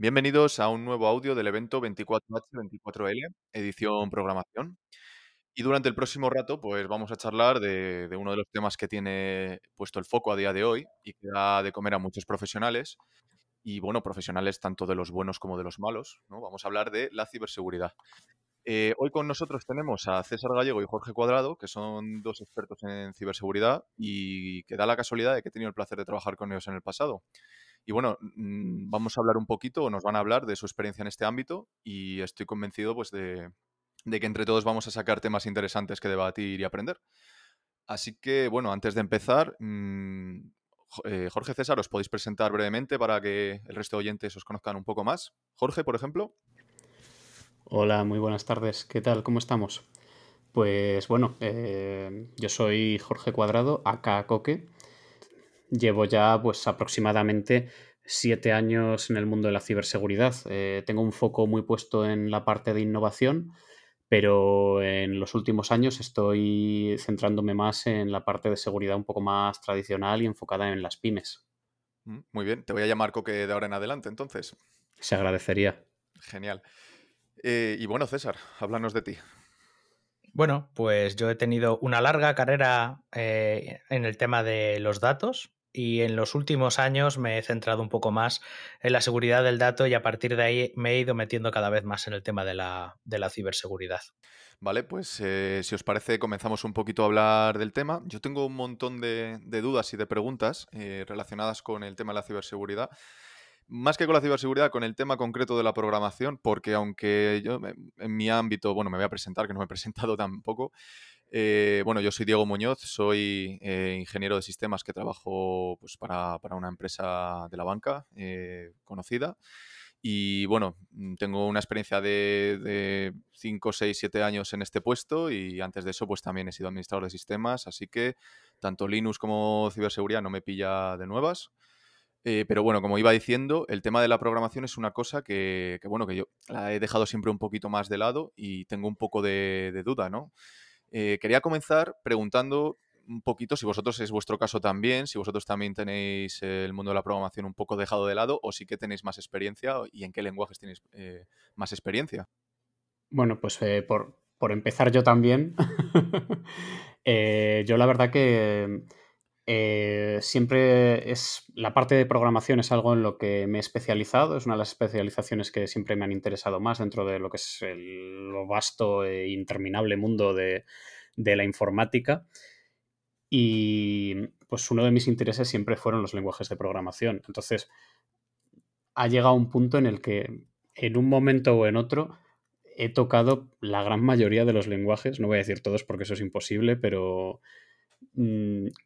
Bienvenidos a un nuevo audio del evento 24H24L, edición programación. Y durante el próximo rato, pues vamos a charlar de, de uno de los temas que tiene puesto el foco a día de hoy y que da de comer a muchos profesionales. Y bueno, profesionales tanto de los buenos como de los malos, ¿no? Vamos a hablar de la ciberseguridad. Eh, hoy con nosotros tenemos a César Gallego y Jorge Cuadrado, que son dos expertos en ciberseguridad y que da la casualidad de que he tenido el placer de trabajar con ellos en el pasado. Y bueno, mm, vamos a hablar un poquito, o nos van a hablar de su experiencia en este ámbito y estoy convencido pues de, de que entre todos vamos a sacar temas interesantes que debatir y aprender. Así que, bueno, antes de empezar, mm, eh, Jorge César, ¿os podéis presentar brevemente para que el resto de oyentes os conozcan un poco más? Jorge, por ejemplo. Hola, muy buenas tardes. ¿Qué tal? ¿Cómo estamos? Pues bueno, eh, yo soy Jorge Cuadrado, acá Coque. Llevo ya pues aproximadamente siete años en el mundo de la ciberseguridad. Eh, tengo un foco muy puesto en la parte de innovación, pero en los últimos años estoy centrándome más en la parte de seguridad un poco más tradicional y enfocada en las pymes. Mm, Muy bien, te voy a llamar Coque de ahora en adelante, entonces. Se agradecería. Genial. Eh, y bueno, César, háblanos de ti. Bueno, pues yo he tenido una larga carrera eh, en el tema de los datos y en los últimos años me he centrado un poco más en la seguridad del dato y a partir de ahí me he ido metiendo cada vez más en el tema de la, de la ciberseguridad. Vale, pues eh, si os parece, comenzamos un poquito a hablar del tema. Yo tengo un montón de, dudas y de preguntas eh, relacionadas con el tema de la ciberseguridad. Más que con la ciberseguridad, con el tema concreto de la programación, porque aunque yo en mi ámbito, bueno, me voy a presentar, que no me he presentado tampoco. Eh, bueno, yo soy Diego Muñoz, soy eh, ingeniero de sistemas que trabajo pues, para, para una empresa de la banca eh, conocida. Y bueno, mm, tengo una experiencia de 5, 6, 7 años en este puesto y antes de eso pues también he sido administrador de sistemas, así que tanto Linux como ciberseguridad no me pilla de nuevas. Pero bueno, como iba diciendo, el tema de la programación es una cosa que, que, bueno, que yo la he dejado siempre un poquito más de lado y tengo un poco de, de duda, ¿no? Eh, quería comenzar preguntando un poquito si vosotros es vuestro caso también, si vosotros también tenéis el mundo de la programación un poco dejado de lado o sí que tenéis más experiencia y en qué lenguajes tenéis eh, más experiencia. Bueno, pues eh, por, por empezar yo también, yo la verdad que eh, siempre es la parte de programación es algo en lo que me he especializado, es una de las especializaciones que siempre me han interesado más dentro de lo que es el, vasto e interminable mundo de, de la informática. Y pues uno de mis intereses siempre fueron los lenguajes de programación. Entonces, ha llegado un punto en el que en un momento o en otro he tocado la gran mayoría de los lenguajes, no voy a decir todos porque eso es imposible, pero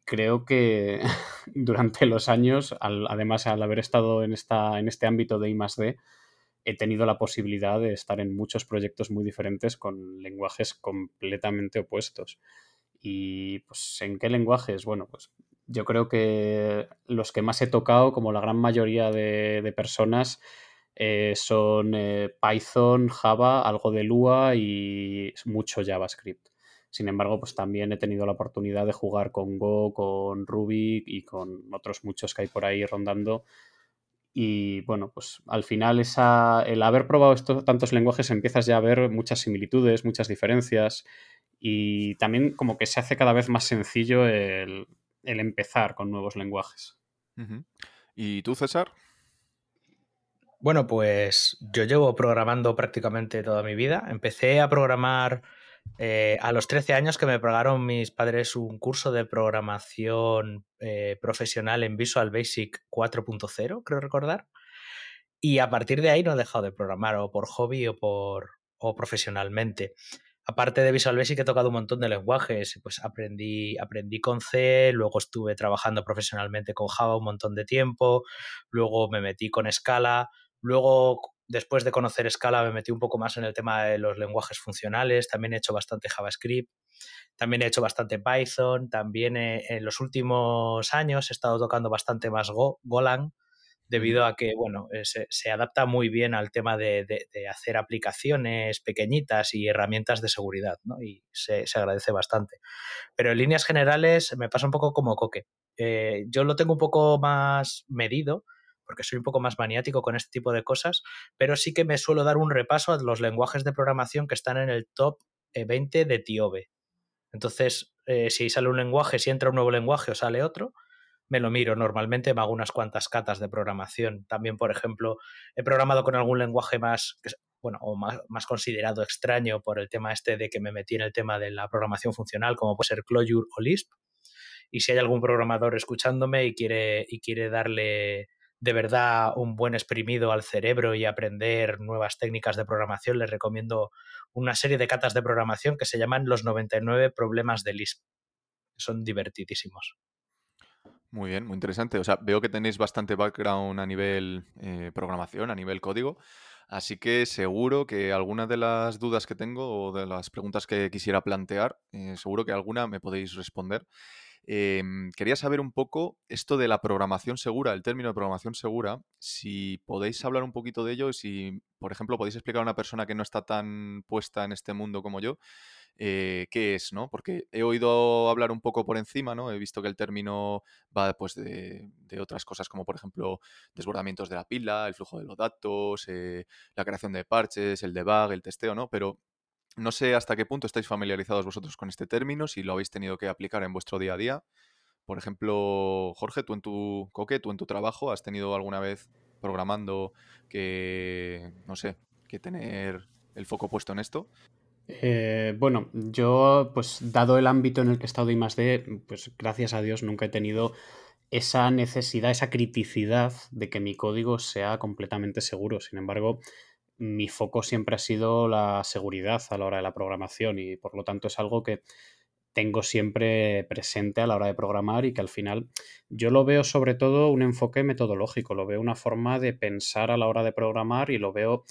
creo que durante los años, además al haber estado en, esta, en este ámbito de I D, he tenido la posibilidad de estar en muchos proyectos muy diferentes con lenguajes completamente opuestos. Y pues, ¿en qué lenguajes? Bueno, pues yo creo que los que más he tocado, como la gran mayoría de, de personas, eh, son eh, Python, Java, algo de Lua y mucho JavaScript. Sin embargo, pues también he tenido la oportunidad de jugar con Go, con Ruby y con otros muchos que hay por ahí rondando. Y bueno, pues al final esa, el haber probado estos tantos lenguajes empiezas ya a ver muchas similitudes, muchas diferencias y también como que se hace cada vez más sencillo el, el empezar con nuevos lenguajes. ¿Y tú, César? Bueno, pues yo llevo programando prácticamente toda mi vida. Empecé a programar eh, a los 13 años que me pagaron mis padres un curso de programación eh, profesional en Visual Basic 4.0, creo recordar. Y a partir de ahí no he dejado de programar, o por hobby o, por, o profesionalmente. Aparte de Visual Basic he tocado un montón de lenguajes, pues aprendí, aprendí con C, luego estuve trabajando profesionalmente con Java un montón de tiempo, luego me metí con Scala, luego después de conocer Scala me metí un poco más en el tema de los lenguajes funcionales, también he hecho bastante JavaScript, también he hecho bastante Python, también he, en los últimos años he estado tocando bastante más Go, Golang, debido a que, bueno, eh, se, se, adapta muy bien al tema de, de, de, hacer aplicaciones pequeñitas y herramientas de seguridad, ¿no? Y se, se, agradece bastante. Pero en líneas generales me pasa un poco como Coque. Eh, yo lo tengo un poco más medido, porque soy un poco más maniático con este tipo de cosas, pero sí que me suelo dar un repaso a los lenguajes de programación que están en el top 20 eh, de TIOBE. Entonces, eh, si sale un lenguaje, si entra un nuevo lenguaje o sale otro, me lo miro. Normalmente me hago unas cuantas catas de programación. También, por ejemplo, he programado con algún lenguaje más, bueno, o más, más, considerado extraño por el tema este de que me metí en el tema de la programación funcional, como puede ser Clojure o Lisp. Y si hay algún programador escuchándome y quiere, y quiere darle de verdad un buen exprimido al cerebro y aprender nuevas técnicas de programación, les recomiendo una serie de catas de programación que se llaman Los 99 problemas de Lisp. Son divertidísimos. Muy bien, muy interesante. O sea, veo que tenéis bastante background a nivel eh, programación, a nivel código. Así que seguro que algunas de las dudas que tengo o de las preguntas que quisiera plantear, eh, seguro que alguna me podéis responder. Em, quería saber un poco esto de la programación segura, el término de programación segura, si podéis hablar un poquito de ello y si, por ejemplo, podéis explicar a una persona que no está tan puesta en este mundo como yo, eh, qué es, ¿no? Porque he oído hablar un poco por encima, ¿no? He visto que el término va pues de, otras cosas como por ejemplo desbordamientos de la pila, el flujo de los datos, eh, la creación de parches, el debug, el testeo, ¿no? Pero no sé hasta qué punto estáis familiarizados vosotros con este término, si lo habéis tenido que aplicar en vuestro día a día. Por ejemplo, Jorge, tú en tu coque, tú en tu trabajo, ¿has tenido alguna vez programando que, no sé, que tener el foco puesto en esto? Eh, bueno, yo, pues dado el ámbito en el que he estado y más de, pues gracias a Dios nunca he tenido esa necesidad, esa criticidad de que mi código sea completamente seguro. Sin embargo, mi foco siempre ha sido la seguridad a la hora de la programación y por lo tanto es algo que tengo siempre presente a la hora de programar y que al final yo lo veo sobre todo un enfoque metodológico, lo veo una forma de pensar a la hora de programar y lo veo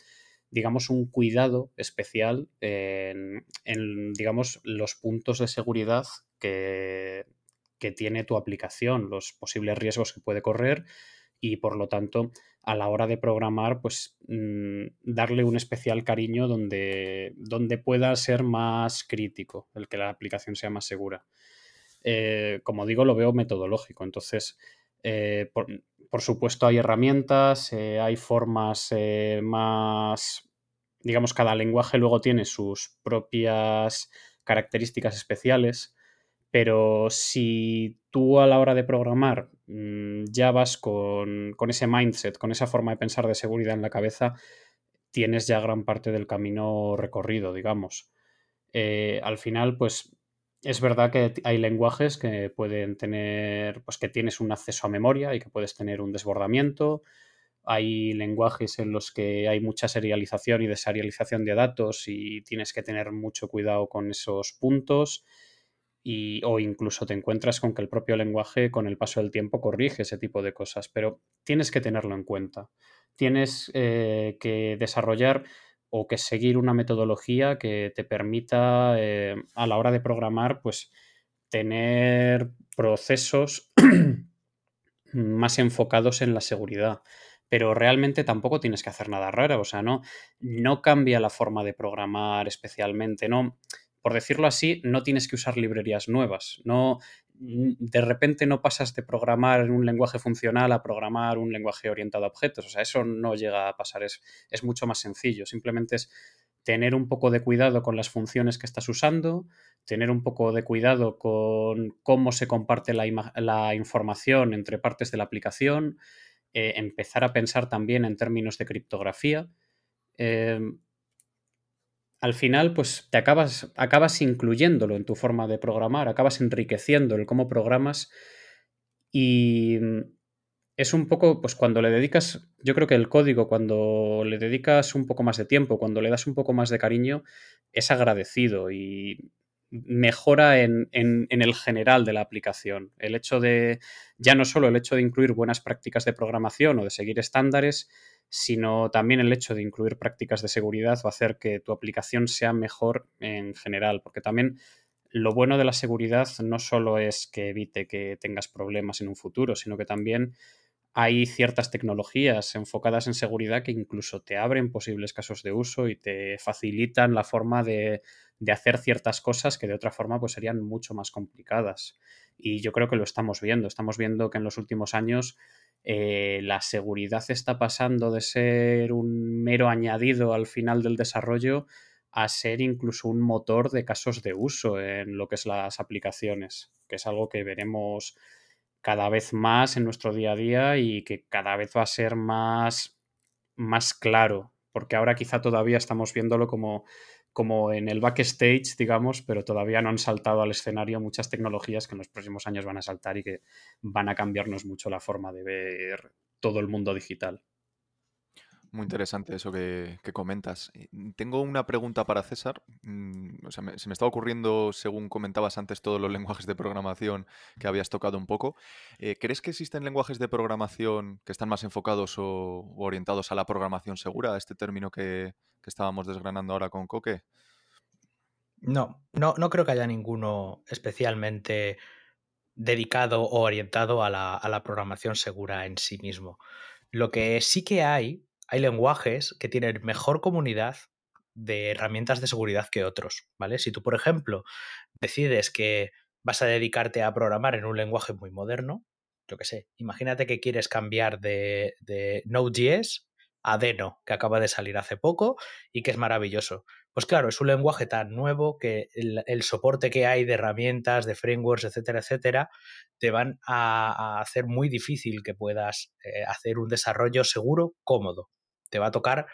digamos, un cuidado especial en, digamos, los puntos de seguridad que, que, tiene tu aplicación, los posibles riesgos que puede correr y, por lo tanto, a la hora de programar, pues mm, darle un especial cariño donde, donde pueda ser más crítico, el que la aplicación sea más segura. Eh, como digo, lo veo metodológico. Entonces, eh, por, supuesto, hay herramientas, eh, hay formas más, digamos, cada lenguaje luego tiene sus propias características especiales, pero si tú a la hora de programar mm, ya vas con, ese mindset, con esa forma de pensar de seguridad en la cabeza, tienes ya gran parte del camino recorrido, digamos. Eh, al final, pues es verdad que hay lenguajes que pueden tener, pues que tienes un acceso a memoria y que puedes tener un desbordamiento. Hay lenguajes en los que hay mucha serialización y deserialización de datos y tienes que tener mucho cuidado con esos puntos o incluso te encuentras con que el propio lenguaje con el paso del tiempo corrige ese tipo de cosas, pero tienes que tenerlo en cuenta. Tienes eh, que desarrollar o que seguir una metodología que te permita eh, a la hora de programar, pues tener procesos más enfocados en la seguridad. Pero realmente tampoco tienes que hacer nada raro, o sea, no, no cambia la forma de programar especialmente, no, por decirlo así, no tienes que usar librerías nuevas. No, de repente no pasas de programar en un lenguaje funcional a programar un lenguaje orientado a objetos. O sea, eso no llega a pasar. Es, mucho más sencillo. Simplemente es tener un poco de cuidado con las funciones que estás usando, tener un poco de cuidado con cómo se comparte la, información entre partes de la aplicación, eh, empezar a pensar también en términos de criptografía. Eh, al final, pues te acabas, acabas incluyéndolo en tu forma de programar, acabas enriqueciendo el cómo programas y es un poco, pues cuando le dedicas, yo creo que el código, cuando le dedicas un poco más de tiempo, cuando le das un poco más de cariño, es agradecido y mejora en, en, el general de la aplicación. El hecho de, ya no solo el hecho de incluir buenas prácticas de programación o de seguir estándares, sino también el hecho de incluir prácticas de seguridad va a hacer que tu aplicación sea mejor en general, porque también lo bueno de la seguridad no solo es que evite que tengas problemas en un futuro, sino que también hay ciertas tecnologías enfocadas en seguridad que incluso te abren posibles casos de uso y te facilitan la forma de, hacer ciertas cosas que de otra forma pues serían mucho más complicadas. Y yo creo que lo estamos viendo. Estamos viendo que en los últimos años eh, la seguridad está pasando de ser un mero añadido al final del desarrollo a ser incluso un motor de casos de uso en lo que es las aplicaciones, que es algo que veremos cada vez más en nuestro día a día y que cada vez va a ser más, más claro, porque ahora quizá todavía estamos viéndolo como, como en el backstage, digamos, pero todavía no han saltado al escenario muchas tecnologías que en los próximos años van a saltar y que van a cambiarnos mucho la forma de ver todo el mundo digital. Muy interesante eso que, comentas. Mm, tengo una pregunta para César. Mm, se me está ocurriendo, según comentabas antes, todos los lenguajes de programación que habías tocado un poco. Eh, ¿Crees que existen lenguajes de programación que están más enfocados o, orientados a la programación segura, este término que, estábamos desgranando ahora con Coque? No, no, no creo que haya ninguno especialmente dedicado o orientado a la programación segura en sí mismo. Lo que sí que hay hay lenguajes que tienen mejor comunidad de herramientas de seguridad que otros, ¿vale? Si tú, por ejemplo, decides que vas a dedicarte a programar en un lenguaje muy moderno, yo qué sé, imagínate que quieres cambiar de, de Node.js a Deno, que acaba de salir hace poco y que es maravilloso. Pues claro, es un lenguaje tan nuevo que el, soporte que hay de herramientas, de frameworks, etcétera, etcétera, te van a, hacer muy difícil que puedas eh, hacer un desarrollo seguro, cómodo. Te va a tocar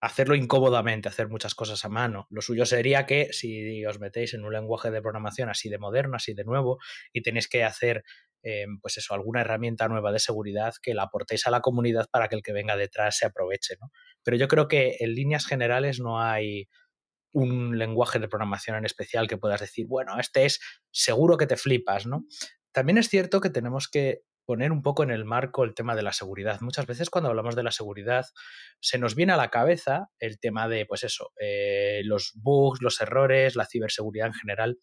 hacerlo incómodamente, hacer muchas cosas a mano. Lo suyo sería que si os metéis en un lenguaje de programación así de moderno, así de nuevo, y tenéis que hacer eh, pues eso, alguna herramienta nueva de seguridad que la aportéis a la comunidad para que el que venga detrás se aproveche. ¿no? Pero yo creo que en líneas generales no hay un lenguaje de programación en especial que puedas decir, bueno, este es seguro que te flipas, ¿no? También es cierto que tenemos que poner un poco en el marco el tema de la seguridad. Muchas veces cuando hablamos de la seguridad se nos viene a la cabeza el tema de, pues eso, eh, los bugs, los errores, la ciberseguridad en general,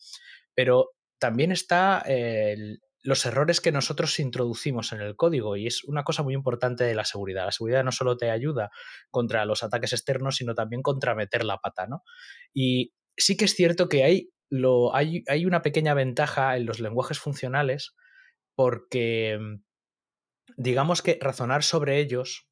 pero también está el, los errores que nosotros introducimos en el código y es una cosa muy importante de la seguridad. La seguridad no solo te ayuda contra los ataques externos, sino también contra meter la pata, ¿no? Y sí que es cierto que hay, lo, hay, hay una pequeña ventaja en los lenguajes funcionales porque digamos que razonar sobre ellos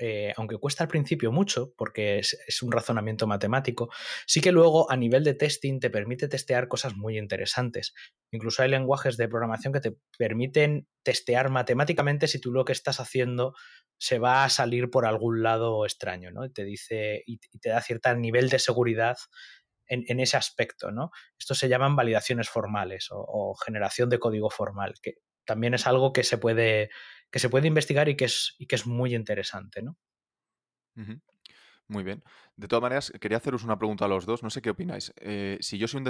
eh, aunque cuesta al principio mucho, porque es, un razonamiento matemático, sí que luego a nivel de testing te permite testear cosas muy interesantes. Incluso hay lenguajes de programación que te permiten testear matemáticamente si tú lo que estás haciendo se va a salir por algún lado extraño, ¿no? te dice y, te da cierto nivel de seguridad en, ese aspecto, ¿no? Esto se llaman validaciones formales o, generación de código formal, que también es algo que se puede que se puede investigar y que es, y que es muy interesante, ¿no? Muy bien. De todas maneras, quería haceros una pregunta a los dos. No sé qué opináis. Eh, si yo soy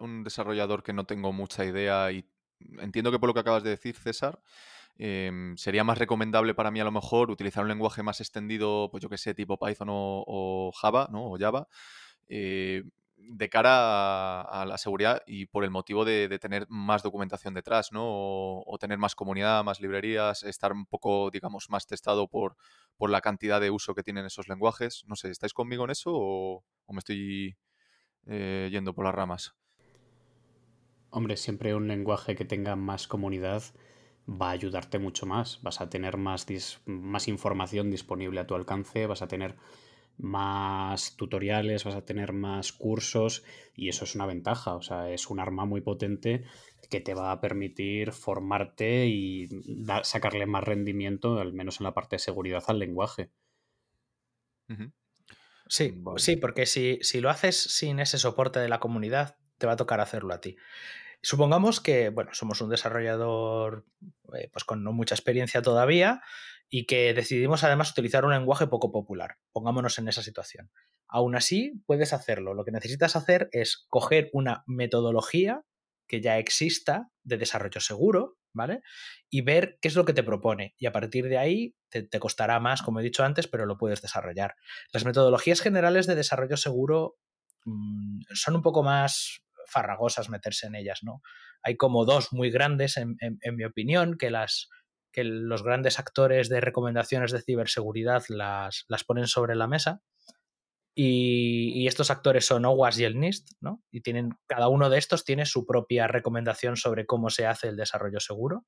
un, desarrollador que no tengo mucha idea y entiendo que por lo que acabas de decir, César, em, sería más recomendable para mí a lo mejor utilizar un lenguaje más extendido, pues yo que sé, tipo Python o, Java, ¿no? O Java. Eh, de cara a, la seguridad y por el motivo de, tener más documentación detrás, ¿no? O, tener más comunidad, más librerías, estar un poco, digamos, más testado por, por la cantidad de uso que tienen esos lenguajes. No sé, ¿estáis conmigo en eso o, me estoy eh, yendo por las ramas? Hombre, siempre un lenguaje que tenga más comunidad va a ayudarte mucho más. Vas a tener más, más información disponible a tu alcance, vas a tener más tutoriales, vas a tener más cursos y eso es una ventaja, o sea, es un arma muy potente que te va a permitir formarte y sacarle más rendimiento, al menos en la parte de seguridad, al lenguaje. Sí, sí, porque si, si lo haces sin ese soporte de la comunidad, te va a tocar hacerlo a ti. Supongamos que, bueno, somos un desarrollador eh, pues con no mucha experiencia todavía y que decidimos además utilizar un lenguaje poco popular. Pongámonos en esa situación. Aún así, puedes hacerlo. Lo que necesitas hacer es coger una metodología que ya exista de desarrollo seguro, ¿vale? Y ver qué es lo que te propone. Y a partir de ahí te, costará más, como he dicho antes, pero lo puedes desarrollar. Las metodologías generales de desarrollo seguro mm, son un poco más farragosas meterse en ellas, ¿no? Hay como dos muy grandes, en mi opinión, que las, que los grandes actores de recomendaciones de ciberseguridad las, las ponen sobre la mesa. Y, estos actores son OWASP y el NIST, ¿no? Y tienen, cada uno de estos tiene su propia recomendación sobre cómo se hace el desarrollo seguro.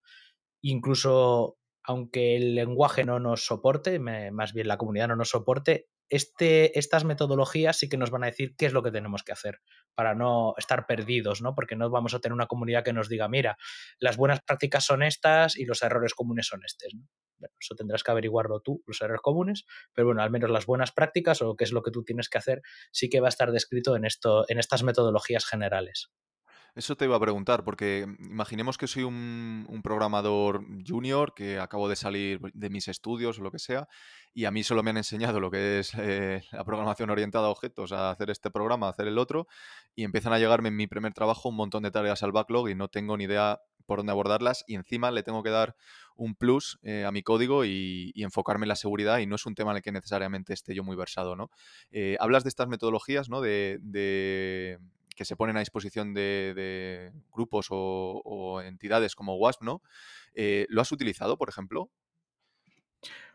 Incluso aunque el lenguaje no nos soporte, más bien la comunidad no nos soporte, este, estas metodologías sí que nos van a decir qué es lo que tenemos que hacer para no estar perdidos, ¿no? Porque no vamos a tener una comunidad que nos diga, mira, las buenas prácticas son estas y los errores comunes son estos, ¿no? Bueno, eso tendrás que averiguarlo tú, los errores comunes, pero bueno, al menos las buenas prácticas o qué es lo que tú tienes que hacer sí que va a estar descrito en, esto, en estas metodologías generales. Eso te iba a preguntar, porque imaginemos que soy un, programador junior que acabo de salir de mis estudios o lo que sea, y a mí solo me han enseñado lo que es eh, la programación orientada a objetos, a hacer este programa, a hacer el otro, y empiezan a llegarme en mi primer trabajo un montón de tareas al backlog y no tengo ni idea por dónde abordarlas, y encima le tengo que dar un plus eh, a mi código y, enfocarme en la seguridad, y no es un tema en el que necesariamente esté yo muy versado, ¿no? Eh, hablas de estas metodologías, ¿no? de que se ponen a disposición de, grupos o, entidades como WASP, ¿no? Eh, ¿Lo has utilizado, por ejemplo?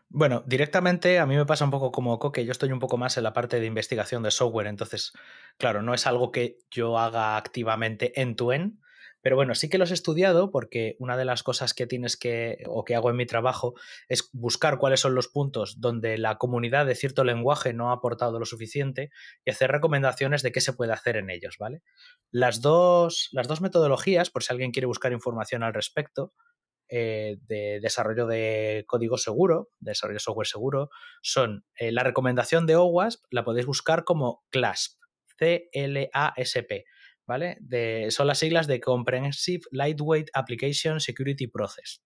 Bueno, directamente a mí me pasa un poco como que yo estoy un poco más en la parte de investigación de software, entonces, claro, no es algo que yo haga activamente end-to-end, pero bueno, sí que los he estudiado porque una de las cosas que tienes que, o que hago en mi trabajo, es buscar cuáles son los puntos donde la comunidad de cierto lenguaje no ha aportado lo suficiente y hacer recomendaciones de qué se puede hacer en ellos, ¿vale? Las dos, las dos metodologías, por si alguien quiere buscar información al respecto, eh, de desarrollo de código seguro, de desarrollo de software seguro, son eh, la recomendación de OWASP, la podéis buscar como CLASP, C-L-A-S-P. ¿Vale? Son las siglas de Comprehensive Lightweight Application Security Process.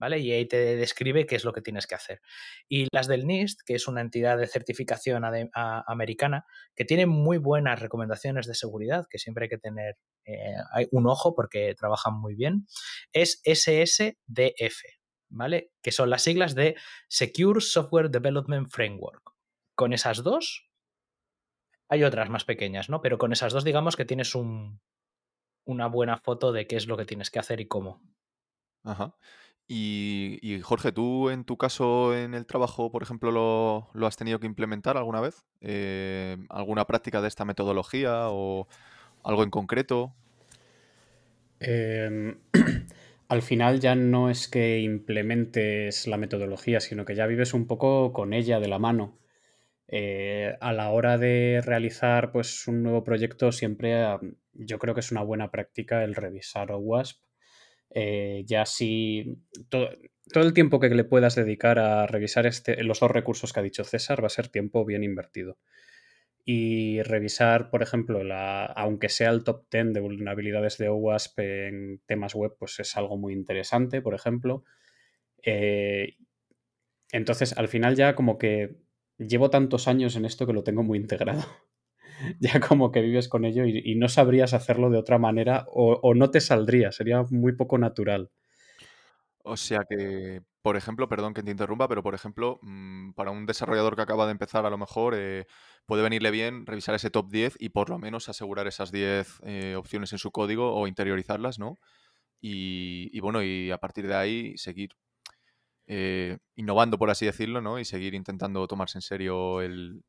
¿Vale? Y ahí te describe qué es lo que tienes que hacer. Y las del NIST, que es una entidad de certificación americana, que tiene muy buenas recomendaciones de seguridad, que siempre hay que tener eh, un ojo porque trabajan muy bien, es SSDF, ¿vale? Que son las siglas de Secure Software Development Framework. Con esas dos hay otras más pequeñas, ¿no? Pero con esas dos, digamos que tienes un, una buena foto de qué es lo que tienes que hacer y cómo. Ajá. Y, Jorge, ¿tú en tu caso en el trabajo, por ejemplo, lo, has tenido que implementar alguna vez? Eh, ¿Alguna práctica de esta metodología o algo en concreto? Em, al final ya no es que implementes la metodología, sino que ya vives un poco con ella de la mano. Eh, a la hora de realizar pues, un nuevo proyecto, siempre yo creo que es una buena práctica el revisar OWASP. Eh, ya si todo, el tiempo que le puedas dedicar a revisar este, los dos recursos que ha dicho César va a ser tiempo bien invertido. Y revisar, por ejemplo, la, aunque sea el top 10 de vulnerabilidades de OWASP en temas web, pues es algo muy interesante, por ejemplo. Eh, entonces, al final ya como que llevo tantos años en esto que lo tengo muy integrado. ya como que vives con ello y, no sabrías hacerlo de otra manera o, no te saldría, sería muy poco natural. O sea que, por ejemplo, perdón que te interrumpa, pero por ejemplo, mm, para un desarrollador que acaba de empezar, a lo mejor eh, puede venirle bien revisar ese top 10 y por lo menos asegurar esas 10 eh, opciones en su código o interiorizarlas, ¿no? y, bueno, y a partir de ahí seguir eh, innovando, por así decirlo, ¿no? Y seguir intentando tomarse en serio el,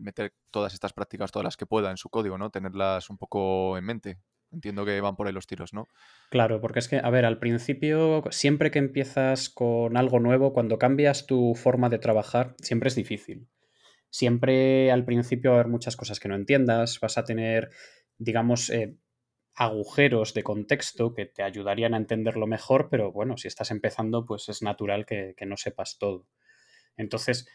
meter todas estas prácticas, todas las que pueda en su código, ¿no? Tenerlas un poco en mente. Entiendo que van por ahí los tiros, ¿no? Claro, porque es que, a ver, al principio, siempre que empiezas con algo nuevo, cuando cambias tu forma de trabajar, siempre es difícil. Siempre al principio va a haber muchas cosas que no entiendas, vas a tener, digamos, eh, agujeros de contexto que te ayudarían a entenderlo mejor, pero bueno, si estás empezando, pues es natural que, no sepas todo. Entonces,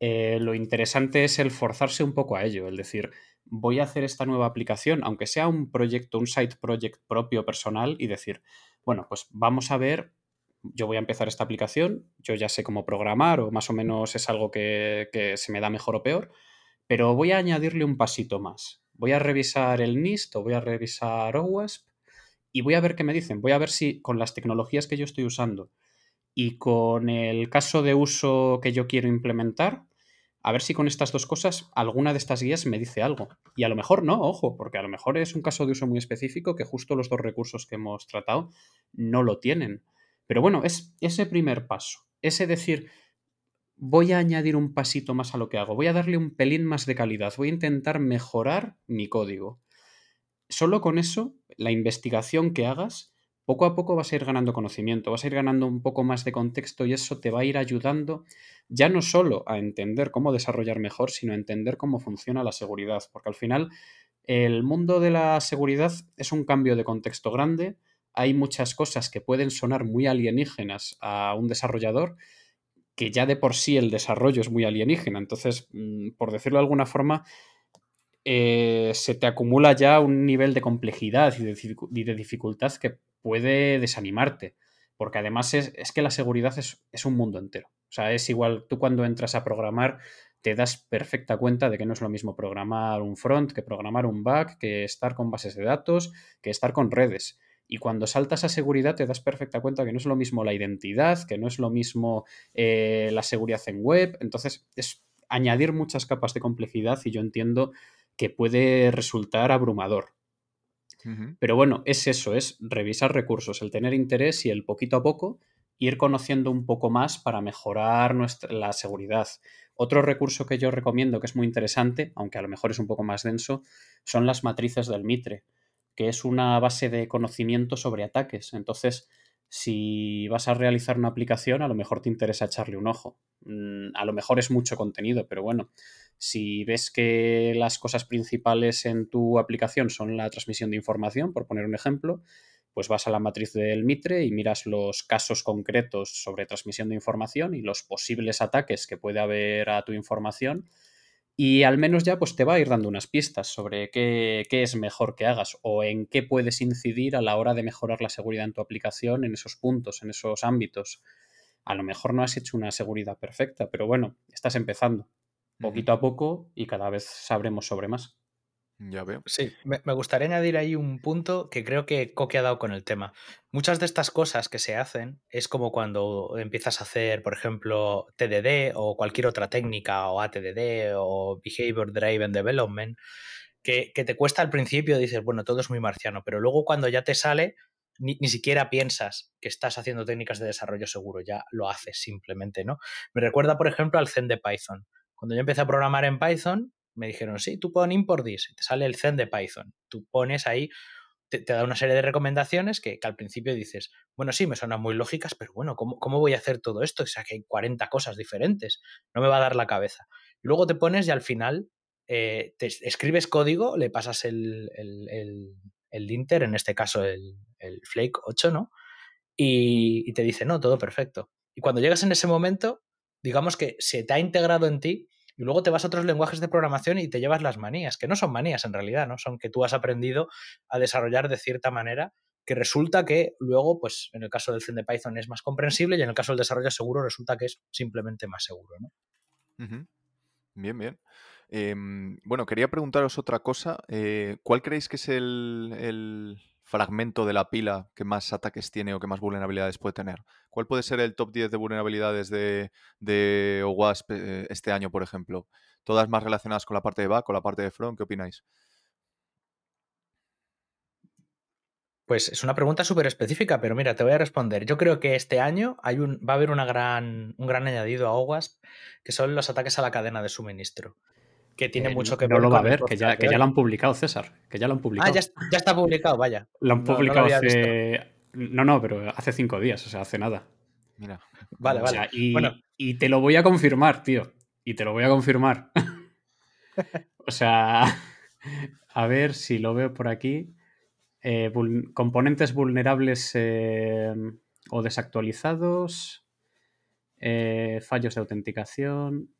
eh, lo interesante es el forzarse un poco a ello, el decir, voy a hacer esta nueva aplicación, aunque sea un proyecto, un site project propio personal, y decir, bueno, pues vamos a ver, yo voy a empezar esta aplicación, yo ya sé cómo programar, o más o menos es algo que, que se me da mejor o peor, pero voy a añadirle un pasito más voy a revisar el NIST o voy a revisar OWASP y voy a ver qué me dicen. Voy a ver si con las tecnologías que yo estoy usando y con el caso de uso que yo quiero implementar, a ver si con estas dos cosas alguna de estas guías me dice algo. Y a lo mejor no, ojo, porque a lo mejor es un caso de uso muy específico que justo los dos recursos que hemos tratado no lo tienen. Pero bueno, es ese primer paso, ese decir, voy a añadir un pasito más a lo que hago, voy a darle un pelín más de calidad, voy a intentar mejorar mi código. Solo con eso, la investigación que hagas, poco a poco vas a ir ganando conocimiento, vas a ir ganando un poco más de contexto y eso te va a ir ayudando ya no solo a entender cómo desarrollar mejor, sino a entender cómo funciona la seguridad, porque al final el mundo de la seguridad es un cambio de contexto grande, hay muchas cosas que pueden sonar muy alienígenas a un desarrollador, que ya de por sí el desarrollo es muy alienígena. Entonces, mm, por decirlo de alguna forma, eh, se te acumula ya un nivel de complejidad y de, dificultad que puede desanimarte. Porque además es, que la seguridad es, es, un mundo entero. O sea, es igual, tú cuando entras a programar te das perfecta cuenta de que no es lo mismo programar un front que programar un back, que estar con bases de datos, que estar con redes. Y cuando saltas a seguridad te das perfecta cuenta que no es lo mismo la identidad, que no es lo mismo eh, la seguridad en web. Entonces es añadir muchas capas de complejidad y yo entiendo que puede resultar abrumador. Pero bueno, es eso, es revisar recursos, el tener interés y el poquito a poco ir conociendo un poco más para mejorar nuestra, la seguridad. Otro recurso que yo recomiendo que es muy interesante, aunque a lo mejor es un poco más denso, son las matrices del Mitre que es una base de conocimiento sobre ataques. Entonces, si vas a realizar una aplicación, a lo mejor te interesa echarle un ojo. Mm, a lo mejor es mucho contenido, pero bueno, si ves que las cosas principales en tu aplicación son la transmisión de información, por poner un ejemplo, pues vas a la matriz del Mitre y miras los casos concretos sobre transmisión de información y los posibles ataques que puede haber a tu información y al menos ya pues te va a ir dando unas pistas sobre qué, es mejor que hagas o en qué puedes incidir a la hora de mejorar la seguridad en tu aplicación en esos puntos, en esos ámbitos. A lo mejor no has hecho una seguridad perfecta, pero bueno, estás empezando poquito a poco y cada vez sabremos sobre más. Ya veo. Sí, me, gustaría añadir ahí un punto que creo que Coque ha dado con el tema. Muchas de estas cosas que se hacen es como cuando empiezas a hacer, por ejemplo, TDD o cualquier otra técnica o ATDD o Behavior Driven Development, que, te cuesta al principio, dices, bueno, todo es muy marciano, pero luego cuando ya te sale, ni, ni, siquiera piensas que estás haciendo técnicas de desarrollo seguro, ya lo haces simplemente, ¿no? Me recuerda, por ejemplo, al Zen de Python. Cuando yo empecé a programar en Python, me dijeron, sí, tú pon import this, te sale el Zen de Python. Tú pones ahí, te, da una serie de recomendaciones que, al principio dices, bueno, sí, me suenan muy lógicas, pero bueno, ¿cómo, ¿cómo, voy a hacer todo esto? O sea, que hay 40 cosas diferentes, no me va a dar la cabeza. Luego te pones y al final eh, te escribes código, le pasas el, el, el, linter, en este caso el, Flake 8, ¿no? Y, y te dice, no, todo perfecto. Y cuando llegas en ese momento, digamos que se te ha integrado en ti y luego te vas a otros lenguajes de programación y te llevas las manías, que no son manías en realidad, ¿no? Son que tú has aprendido a desarrollar de cierta manera que resulta que luego, pues en el caso del Zen de Python es más comprensible y en el caso del desarrollo seguro resulta que es simplemente más seguro, ¿no? Bien, bien. Em, bueno, quería preguntaros otra cosa. Eh, ¿Cuál creéis que es el, fragmento de la pila que más ataques tiene o que más vulnerabilidades puede tener? ¿Cuál puede ser el top 10 de vulnerabilidades de, de OWASP eh, este año, por ejemplo? ¿Todas más relacionadas con la parte de back o la parte de front? ¿Qué opináis? Pues es una pregunta súper específica, pero mira, te voy a responder. Yo creo que este año va a haber un gran añadido a OWASP, que son los ataques a la cadena de suministro que tiene mucho que ver. No lo va a ver, que ya, que ya lo han publicado, César. Que ya lo han publicado. Ah, ya, está publicado, vaya. Lo han publicado hace. No, no, pero hace cinco días, o sea, hace nada. Mira. Vale, vale. y, bueno. y te lo voy a confirmar, tío. Y te lo voy a confirmar. o sea, a ver si lo veo por aquí. Eh, componentes vulnerables eh, o desactualizados. Eh, fallos de autenticación.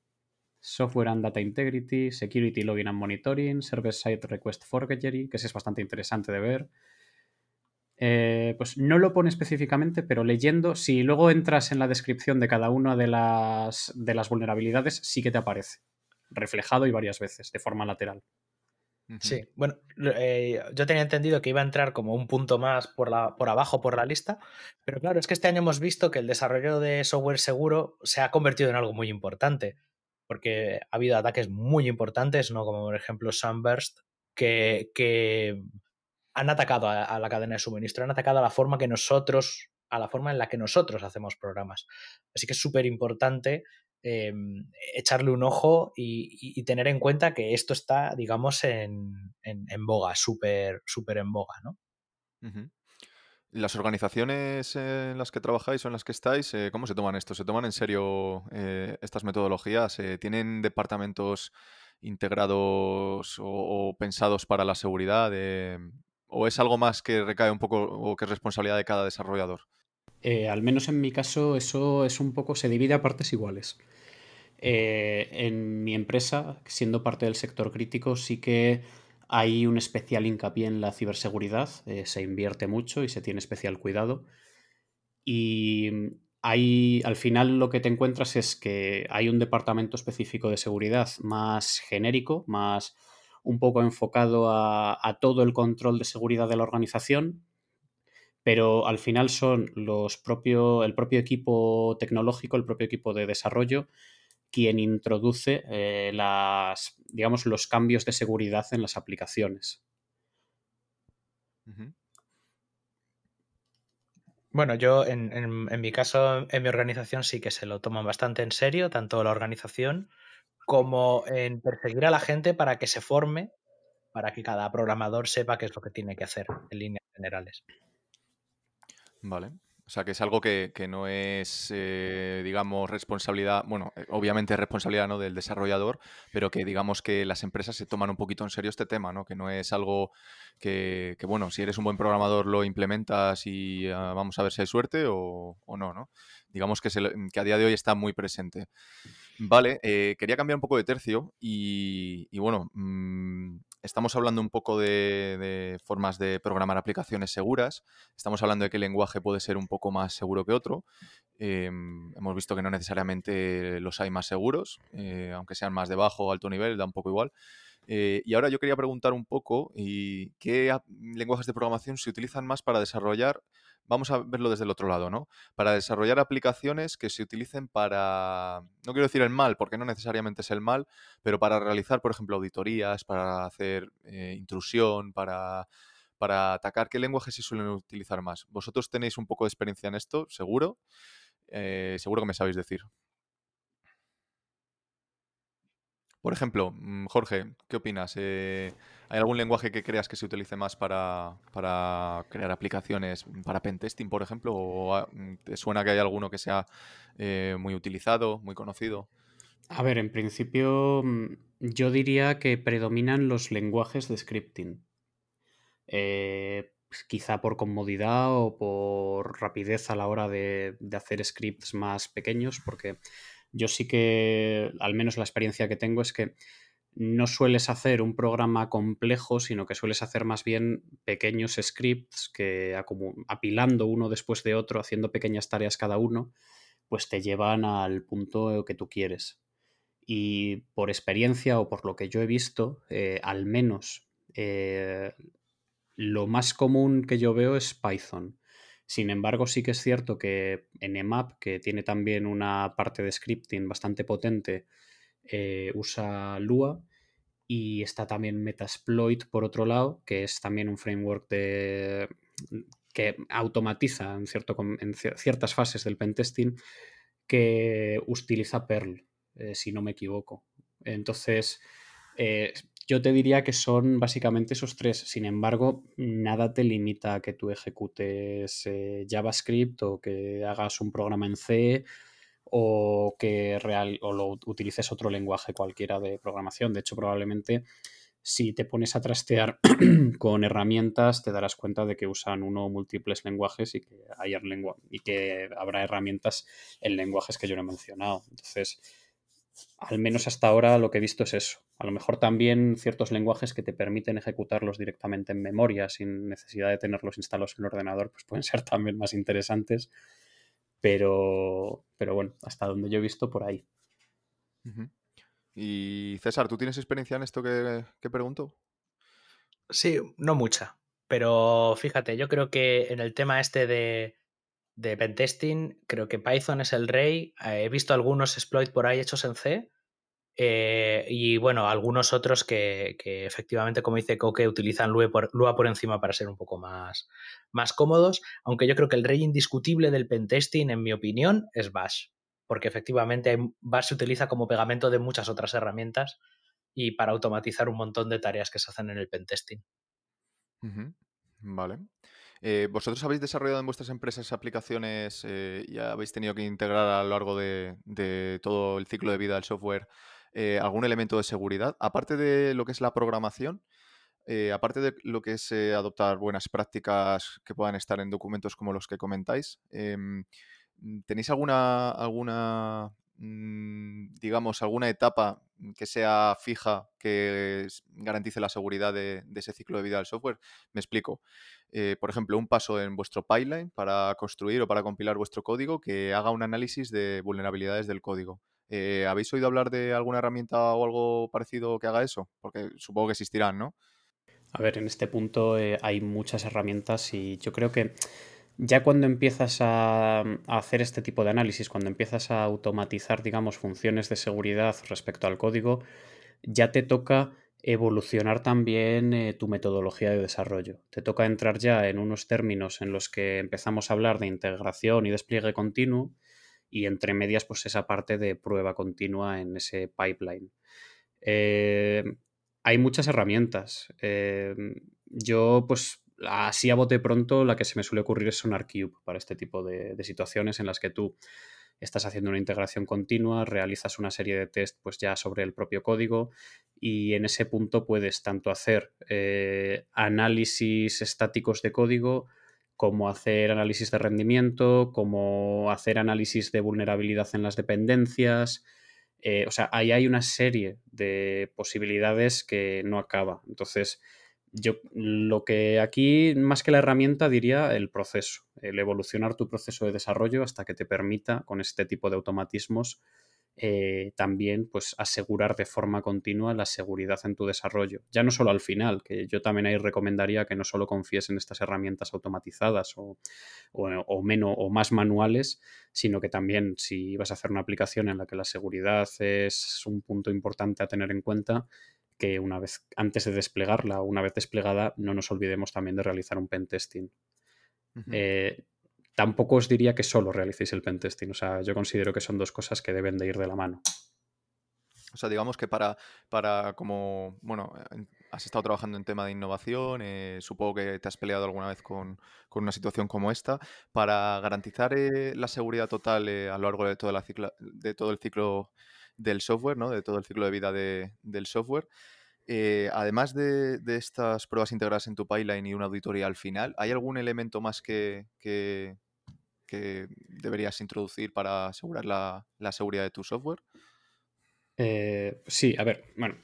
Software and Data Integrity, Security Login and Monitoring, Server-Side Request Forgery, que ese es bastante interesante de ver. Eh, pues no lo pone específicamente, pero leyendo, si luego entras en la descripción de cada una de las, de las vulnerabilidades, sí que te aparece, reflejado y varias veces, de forma lateral. Sí, bueno, eh, yo tenía entendido que iba a entrar como un punto más por, la, por abajo por la lista, pero claro, es que este año hemos visto que el desarrollo de software seguro se ha convertido en algo muy importante porque ha habido ataques muy importantes, ¿no? como por ejemplo Sunburst, que, que han atacado a, la cadena de suministro, han atacado a la forma que nosotros, a la forma en la que nosotros hacemos programas. Así que es súper importante em, echarle un ojo y, tener en cuenta que esto está, digamos, en, en, boga, súper súper en boga, ¿no? ¿Las organizaciones en las que trabajáis o en las que estáis, eh, cómo se toman esto? ¿Se toman en serio eh, estas metodologías? Eh, ¿Tienen departamentos integrados o, pensados para la seguridad? ¿O es algo más que recae un poco o que es responsabilidad de cada desarrollador? al menos en mi caso, eso es un poco, se divide a partes iguales. en mi empresa, siendo parte del sector crítico, sí que hay un especial hincapié en la ciberseguridad, eh, se invierte mucho y se tiene especial cuidado. Y hay, al final lo que te encuentras es que hay un departamento específico de seguridad más genérico, más un poco enfocado a, a todo el control de seguridad de la organización, pero al final son los propio, el propio equipo tecnológico, el propio equipo de desarrollo, quien introduce eh, las, digamos, los cambios de seguridad en las aplicaciones. Bueno, yo en, mi caso, en mi organización sí que se lo toman bastante en serio, tanto la organización como en perseguir a la gente para que se forme, para que cada programador sepa qué es lo que tiene que hacer en líneas generales. Vale. O sea, que es algo que, no es, eh, digamos, responsabilidad, bueno, eh, obviamente es responsabilidad ¿no? del desarrollador, pero que digamos que las empresas se toman un poquito en serio este tema, ¿no? Que no es algo que, bueno, si eres un buen programador lo implementas y ah, vamos a ver si hay suerte o, no, ¿no? Digamos que, que, a día de hoy está muy presente. Vale, eh, quería cambiar un poco de tercio y, bueno, mm, estamos hablando un poco de, formas de programar aplicaciones seguras, estamos hablando de el lenguaje puede ser un poco más seguro que otro, em, hemos visto que no necesariamente los hay más seguros, eh, aunque sean más de bajo o alto nivel, da un poco igual. Eh, y ahora yo quería preguntar un poco y qué lenguajes de programación se utilizan más para desarrollar vamos a verlo desde el otro lado, ¿no? Para desarrollar aplicaciones que se utilicen para, no quiero decir el mal, porque no necesariamente es el mal, pero para realizar, por ejemplo, auditorías, para hacer eh, intrusión, para, para atacar, ¿qué lenguajes se suelen utilizar más? Vosotros tenéis un poco de experiencia en esto, seguro. Eh, seguro que me sabéis decir. Por ejemplo, mm, Jorge, ¿qué opinas? Eh, ¿Hay algún lenguaje que creas que se utilice más para, crear aplicaciones para pentesting, por ejemplo? ¿O ah, mm, te suena que hay alguno que sea eh, muy utilizado, muy conocido? A ver, en principio mm, yo diría que predominan los lenguajes de scripting. Eh, pues quizá por comodidad o por rapidez a la hora de, de hacer scripts más pequeños, porque yo sí que, al menos la experiencia que tengo es que no sueles hacer un programa complejo, sino que sueles hacer más bien pequeños scripts que apilando uno después de otro, haciendo pequeñas tareas cada uno, pues te llevan al punto que tú quieres. Y por experiencia o por lo que yo he visto, eh, al menos eh, lo más común que yo veo es Python. Sin embargo, sí que es cierto que en EMAP, que tiene también una parte de scripting bastante potente, eh, usa Lua y está también Metasploit por otro lado, que es también un framework que automatiza en, cierto, en ciertas fases del pentesting que utiliza Perl, eh, si no me equivoco. Entonces, eh, yo te diría que son básicamente esos tres. Sin embargo, nada te limita a que tú ejecutes JavaScript o que hagas un programa en C o que real, o lo utilices otro lenguaje cualquiera de programación. De hecho, probablemente si te pones a trastear con herramientas, te darás cuenta de que usan uno o múltiples lenguajes y que, hay y que habrá herramientas en lenguajes que yo no he mencionado. Entonces, al menos hasta ahora lo que he visto es eso. A lo mejor también ciertos lenguajes que te permiten ejecutarlos directamente en memoria sin necesidad de tenerlos instalados en el ordenador, pues pueden ser también más interesantes. Pero, pero bueno, hasta donde yo he visto por ahí. Y César, ¿tú tienes experiencia en esto que, que pregunto? Sí, no mucha. Pero fíjate, yo creo que en el tema este de, de pentesting, creo que Python es el rey. Eh, he visto algunos exploits por ahí hechos en C. Eh, y bueno, algunos otros que, efectivamente, como dice Coque, utilizan Lua por, encima para ser un poco más, más cómodos. Aunque yo creo que el rey indiscutible del pentesting, en mi opinión, es Bash. porque efectivamente Bash se utiliza como pegamento de muchas otras herramientas y para automatizar un montón de tareas que se hacen en el pentesting. Vale. Eh, ¿Vosotros habéis desarrollado en vuestras empresas aplicaciones eh, y habéis tenido que integrar a lo largo de, todo el ciclo de vida del software eh, algún elemento de seguridad? Aparte de lo que es la programación, aparte de lo que es adoptar buenas prácticas que puedan estar en documentos como los que comentáis, em, ¿tenéis alguna, alguna mm, digamos, alguna etapa que sea fija que garantice la seguridad de, ese ciclo de vida del software? Me explico. Eh, por ejemplo, un paso en vuestro pipeline para construir o para compilar vuestro código que haga un análisis de vulnerabilidades del código. Eh, ¿Habéis oído hablar de alguna herramienta o algo parecido que haga eso? Porque supongo que existirán, ¿no? A ver, en este punto eh, hay muchas herramientas y yo creo que ya cuando empiezas a, hacer este tipo de análisis, cuando empiezas a automatizar, digamos, funciones de seguridad respecto al código, ya te toca evolucionar también eh, tu metodología de desarrollo. Te toca entrar ya en unos términos en los que empezamos a hablar de integración y despliegue continuo y entre medias pues esa parte de prueba continua en ese pipeline. Eh, hay muchas herramientas. Eh, yo pues así a bote pronto la que se me suele ocurrir es SonarCube para este tipo de, situaciones en las que tú estás haciendo una integración continua, realizas una serie de test pues ya sobre el propio código y en ese punto puedes tanto hacer eh, análisis estáticos de código como hacer análisis de rendimiento, como hacer análisis de vulnerabilidad en las dependencias. Eh, o sea, ahí hay una serie de posibilidades que no acaba. Entonces, yo lo que aquí, más que la herramienta, diría el proceso, el evolucionar tu proceso de desarrollo hasta que te permita, con este tipo de automatismos, eh, también pues asegurar de forma continua la seguridad en tu desarrollo. Ya no solo al final, que yo también ahí recomendaría que no solo confíes en estas herramientas automatizadas o, o, menos o más manuales, sino que también si vas a hacer una aplicación en la que la seguridad es un punto importante a tener en cuenta, que una vez, antes de desplegarla o una vez desplegada, no nos olvidemos también de realizar un pentesting. Eh, tampoco os diría que solo realicéis el pentesting, o sea, yo considero que son dos cosas que deben de ir de la mano. O sea, digamos que para, para como, bueno, has estado trabajando en tema de innovación, eh, supongo que te has peleado alguna vez con, una situación como esta, para garantizar eh, la seguridad total a lo largo de, toda la de todo el ciclo del software, ¿no? De todo el ciclo de vida del software. Eh, además de, estas pruebas integradas en tu pipeline y una auditoría al final, ¿hay algún elemento más que, deberías introducir para asegurar la, seguridad de tu software? Eh, sí, a ver, bueno,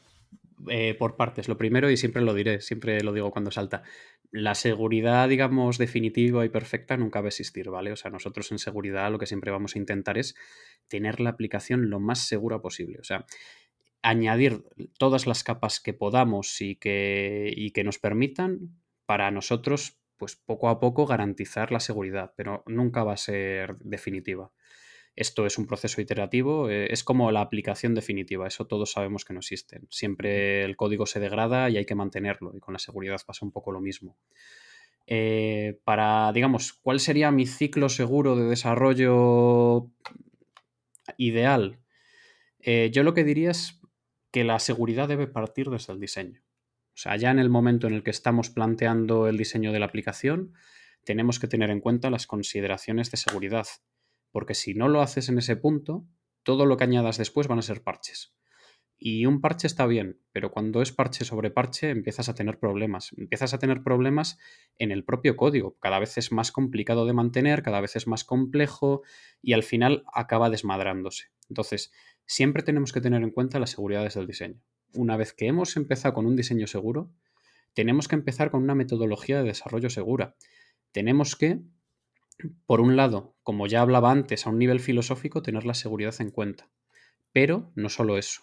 eh, por partes. Lo primero, y siempre lo diré, siempre lo digo cuando salta, la seguridad, digamos, definitiva y perfecta nunca va a existir, ¿vale? O sea, nosotros en seguridad lo que siempre vamos a intentar es tener la aplicación lo más segura posible. O sea, añadir todas las capas que podamos y que, y que nos permitan para nosotros, pues poco a poco garantizar la seguridad, pero nunca va a ser definitiva. Esto es un proceso iterativo, eh, es como la aplicación definitiva, eso todos sabemos que no existe. Siempre el código se degrada y hay que mantenerlo, y con la seguridad pasa un poco lo mismo. Eh, para, digamos, ¿cuál sería mi ciclo seguro de desarrollo ideal? Eh, yo lo que diría es que la seguridad debe partir desde el diseño. O sea, ya en el momento en el que estamos planteando el diseño de la aplicación, tenemos que tener en cuenta las consideraciones de seguridad porque si no lo haces en ese punto, todo lo que añadas después van a ser parches. Y un parche está bien, pero cuando es parche sobre parche empiezas a tener problemas. Empiezas a tener problemas en el propio código. Cada vez es más complicado de mantener, cada vez es más complejo y al final acaba desmadrándose. Entonces, siempre tenemos que tener en cuenta las seguridades del diseño. Una vez que hemos empezado con un diseño seguro, tenemos que empezar con una metodología de desarrollo segura. Tenemos que por un lado, como ya hablaba antes, a un nivel filosófico, tener la seguridad en cuenta. Pero no solo eso.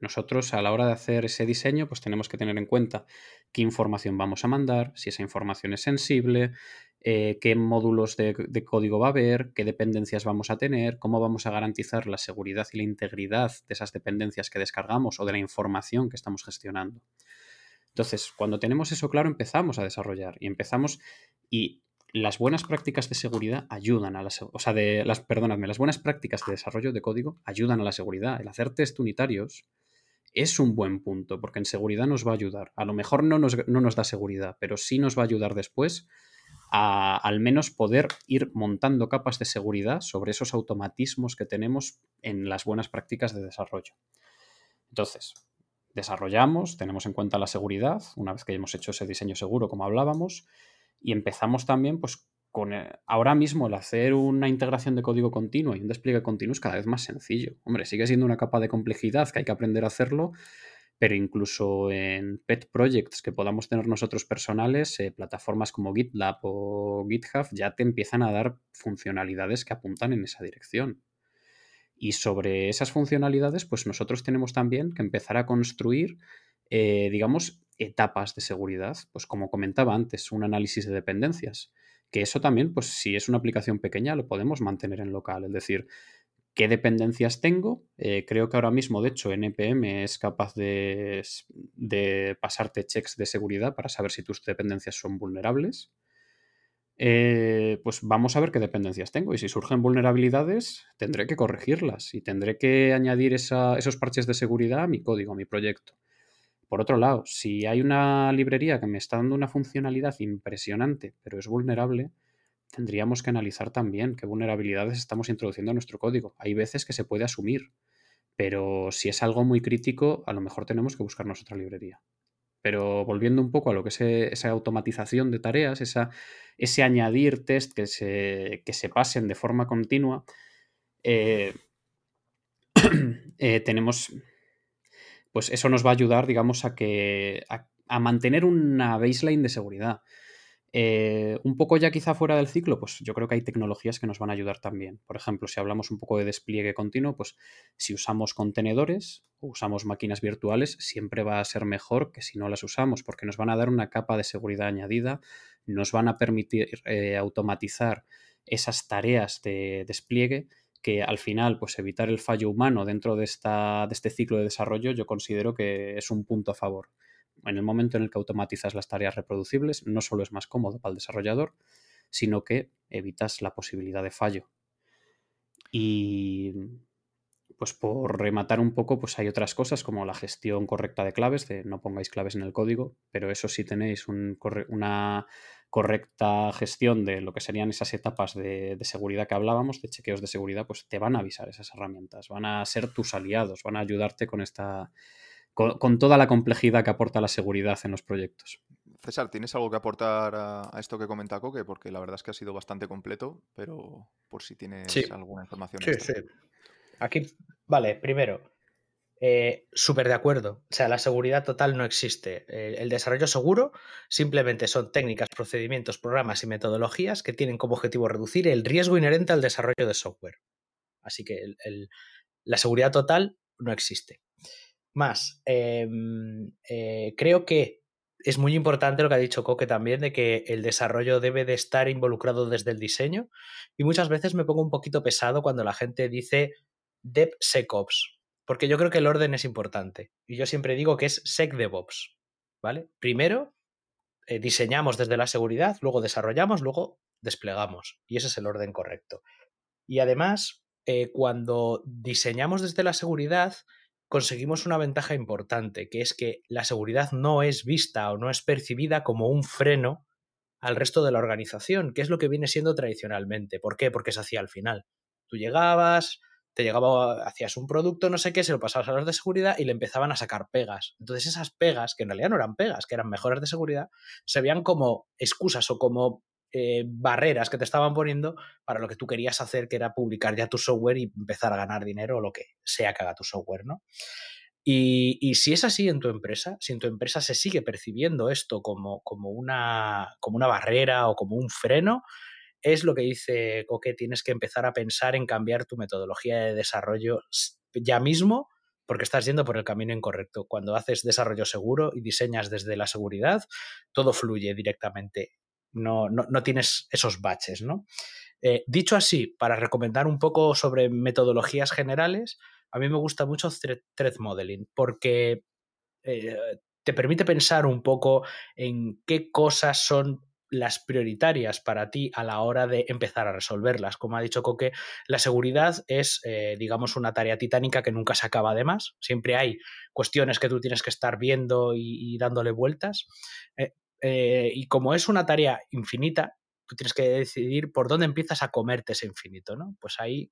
Nosotros a la hora de hacer ese diseño, pues tenemos que tener en cuenta qué información vamos a mandar, si esa información es sensible, eh, qué módulos de, código va a haber, qué dependencias vamos a tener, cómo vamos a garantizar la seguridad y la integridad de esas dependencias que descargamos o de la información que estamos gestionando. Entonces, cuando tenemos eso claro, empezamos a desarrollar y empezamos y las buenas prácticas de seguridad ayudan a la o sea, de las, perdóname, las buenas prácticas de desarrollo de código ayudan a la seguridad. El hacer test unitarios es un buen punto, porque en seguridad nos va a ayudar. A lo mejor no nos, no nos da seguridad, pero sí nos va a ayudar después a al menos poder ir montando capas de seguridad sobre esos automatismos que tenemos en las buenas prácticas de desarrollo. Entonces, desarrollamos, tenemos en cuenta la seguridad, una vez que hemos hecho ese diseño seguro, como hablábamos, y empezamos también, pues, con eh, ahora mismo el hacer una integración de código continuo y un despliegue continuo es cada vez más sencillo. Hombre, sigue siendo una capa de complejidad que hay que aprender a hacerlo, pero incluso en pet projects que podamos tener nosotros personales, eh, plataformas como GitLab o GitHub ya te empiezan a dar funcionalidades que apuntan en esa dirección. Y sobre esas funcionalidades, pues nosotros tenemos también que empezar a construir, eh, digamos, etapas de seguridad. Pues como comentaba antes, un análisis de dependencias. Que eso también, pues si es una aplicación pequeña, lo podemos mantener en local. Es decir, qué dependencias tengo. Eh, creo que ahora mismo, de hecho, NPM es capaz de, pasarte checks de seguridad para saber si tus dependencias son vulnerables. Eh, pues vamos a ver qué dependencias tengo. Y si surgen vulnerabilidades, tendré que corregirlas y tendré que añadir esos parches de seguridad a mi código, a mi proyecto. Por otro lado, si hay una librería que me está dando una funcionalidad impresionante, pero es vulnerable, tendríamos que analizar también qué vulnerabilidades estamos introduciendo en nuestro código. Hay veces que se puede asumir, pero si es algo muy crítico, a lo mejor tenemos que buscarnos otra librería. Pero volviendo un poco a lo que es eh, esa automatización de tareas, esa, ese añadir test que se, se pasen de forma continua, eh, eh, tenemos, pues eso nos va a ayudar, digamos, a, que, a mantener una baseline de seguridad. Eh, un poco ya quizá fuera del ciclo, pues yo creo que hay tecnologías que nos van a ayudar también. Por ejemplo, si hablamos un poco de despliegue continuo, pues si usamos contenedores o usamos máquinas virtuales, siempre va a ser mejor que si no las usamos, porque nos van a dar una capa de seguridad añadida, nos van a permitir eh, automatizar esas tareas de despliegue que al final, pues evitar el fallo humano dentro de, esta, de este ciclo de desarrollo, yo considero que es un punto a favor en el momento en el que automatizas las tareas reproducibles, no solo es más cómodo para el desarrollador, sino que evitas la posibilidad de fallo. Y pues por rematar un poco, pues hay otras cosas como la gestión correcta de claves, de no pongáis claves en el código, pero eso sí tenéis una correcta gestión de lo que serían esas etapas de, de, seguridad que hablábamos, de chequeos de seguridad, pues te van a avisar esas herramientas, van a ser tus aliados, van a ayudarte con esta, con, toda la complejidad que aporta la seguridad en los proyectos. César, ¿tienes algo que aportar a, esto que comenta Coque? Porque la verdad es que ha sido bastante completo, pero por si tienes alguna información. Sí, sí. Aquí, vale, primero, eh, súper de acuerdo. O sea, la seguridad total no existe. el desarrollo seguro simplemente son técnicas, procedimientos, programas y metodologías que tienen como objetivo reducir el riesgo inherente al desarrollo de software. Así que la seguridad total no existe. Más, em, eh, creo que es muy importante lo que ha dicho Coque también, de que el desarrollo debe de estar involucrado desde el diseño. Y muchas veces me pongo un poquito pesado cuando la gente dice DevSecOps, porque yo creo que el orden es importante. Y yo siempre digo que es SecDevOps, ¿vale? Primero eh, diseñamos desde la seguridad, luego desarrollamos, luego desplegamos. Y ese es el orden correcto. Y además, eh, cuando diseñamos desde la seguridad, conseguimos una ventaja importante, que es que la seguridad no es vista o no es percibida como un freno al resto de la organización, que es lo que viene siendo tradicionalmente. ¿Por qué? Porque se hacía al final. Tú llegabas, te llegaba, hacías un producto, no sé qué, se lo pasabas a los de seguridad y le empezaban a sacar pegas. Entonces esas pegas, que en realidad no eran pegas, que eran mejoras de seguridad, se veían como excusas o como eh, barreras que te estaban poniendo para lo que tú querías hacer, que era publicar ya tu software y empezar a ganar dinero o lo que sea que haga tu software, ¿no? Y, si es así en tu empresa, si en tu empresa se sigue percibiendo esto como, como, una, como una barrera o como un freno, es lo que dice Coque, tienes que empezar a pensar en cambiar tu metodología de desarrollo ya mismo porque estás yendo por el camino incorrecto. Cuando haces desarrollo seguro y diseñas desde la seguridad, todo fluye directamente no, no, tienes esos baches, ¿no? Eh, dicho así, para recomendar un poco sobre metodologías generales, a mí me gusta mucho Threat Modeling porque eh, te permite pensar un poco en qué cosas son las prioritarias para ti a la hora de empezar a resolverlas. Como ha dicho Coque, la seguridad es, eh, digamos, una tarea titánica que nunca se acaba de más. Siempre hay cuestiones que tú tienes que estar viendo y, dándole vueltas. Eh, y como es una tarea infinita, tú tienes que decidir por dónde empiezas a comerte ese infinito, ¿no? Pues ahí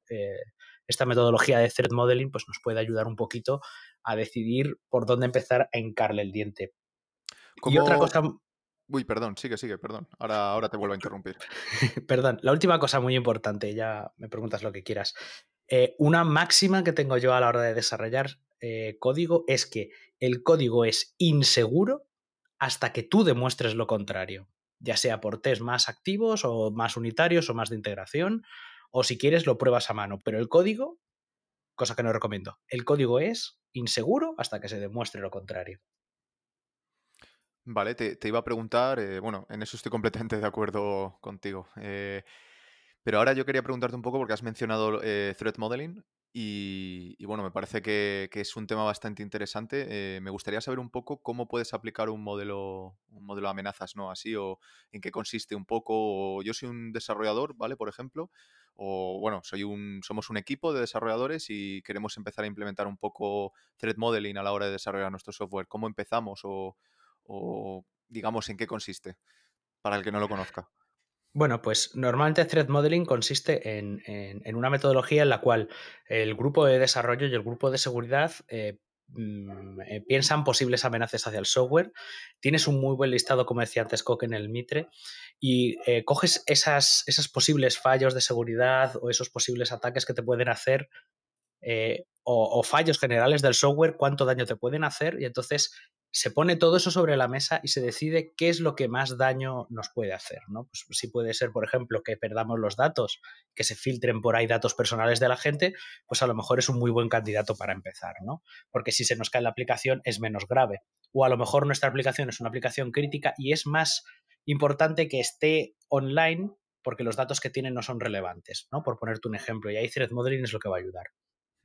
esta metodología de threat modeling pues nos puede ayudar un poquito a decidir por dónde empezar a hincarle el diente. Y otra cosa Uy, perdón, sigue, sigue, perdón. Ahora, ahora te vuelvo a interrumpir. perdón, la última cosa muy importante, ya me preguntas lo que quieras. Eh, una máxima que tengo yo a la hora de desarrollar eh, código es que el código es inseguro hasta que tú demuestres lo contrario, ya sea por test más activos o más unitarios o más de integración, o si quieres lo pruebas a mano, pero el código, cosa que no recomiendo, el código es inseguro hasta que se demuestre lo contrario. Vale, te, iba a preguntar, eh, bueno, en eso estoy completamente de acuerdo contigo. Eh, pero ahora yo quería preguntarte un poco porque has mencionado eh, Threat Modeling y, bueno, me parece que, es un tema bastante interesante. me gustaría saber un poco cómo puedes aplicar un modelo, un modelo de amenazas, ¿no? Así, o en qué consiste un poco. yo soy un desarrollador, ¿vale? Por ejemplo, o bueno, soy un, somos un equipo de desarrolladores y queremos empezar a implementar un poco Threat Modeling a la hora de desarrollar nuestro software. ¿Cómo empezamos? O, o digamos en qué consiste, para el que no lo conozca? Bueno, pues normalmente Threat Modeling consiste en, una metodología en la cual el grupo de desarrollo y el grupo de seguridad eh, mm, eh, piensan posibles amenazas hacia el software. Tienes un muy buen listado, como decía antes Coque, en el Mitre, y eh, coges esas, posibles fallos de seguridad o esos posibles ataques que te pueden hacer o, fallos generales del software, cuánto daño te pueden hacer, y entonces se pone todo eso sobre la mesa y se decide qué es lo que más daño nos puede hacer. ¿no? Pues si puede ser, por ejemplo, que perdamos los datos, que se filtren por ahí datos personales de la gente, pues a lo mejor es un muy buen candidato para empezar, ¿no? Porque si se nos cae la aplicación es menos grave. O a lo mejor nuestra aplicación es una aplicación crítica y es más importante que esté online porque los datos que tiene no son relevantes, ¿no? Por ponerte un ejemplo. Y ahí Threat Modeling es lo que va a ayudar.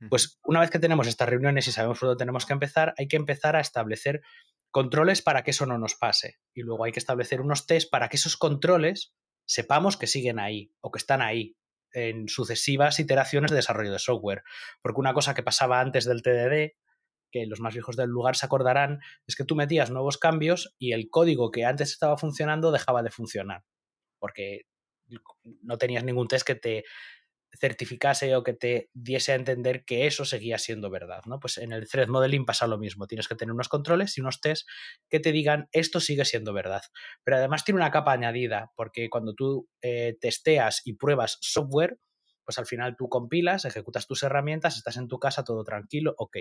Pues una vez que tenemos estas reuniones y sabemos por dónde tenemos que empezar, hay que empezar a establecer controles para que eso no nos pase. Y luego hay que establecer unos test para que esos controles sepamos que siguen ahí o que están ahí en sucesivas iteraciones de desarrollo de software. Porque una cosa que pasaba antes del TDD, que los más viejos del lugar se acordarán, es que tú metías nuevos cambios y el código que antes estaba funcionando dejaba de funcionar. Porque no tenías ningún test que te certificase o que te diese a entender que eso seguía siendo verdad, ¿no? Pues en el thread modeling pasa lo mismo, tienes que tener unos controles y unos tests que te digan esto sigue siendo verdad. Pero además tiene una capa añadida, porque cuando tú eh, testeas y pruebas software, pues al final tú compilas, ejecutas tus herramientas, estás en tu casa todo tranquilo, ok.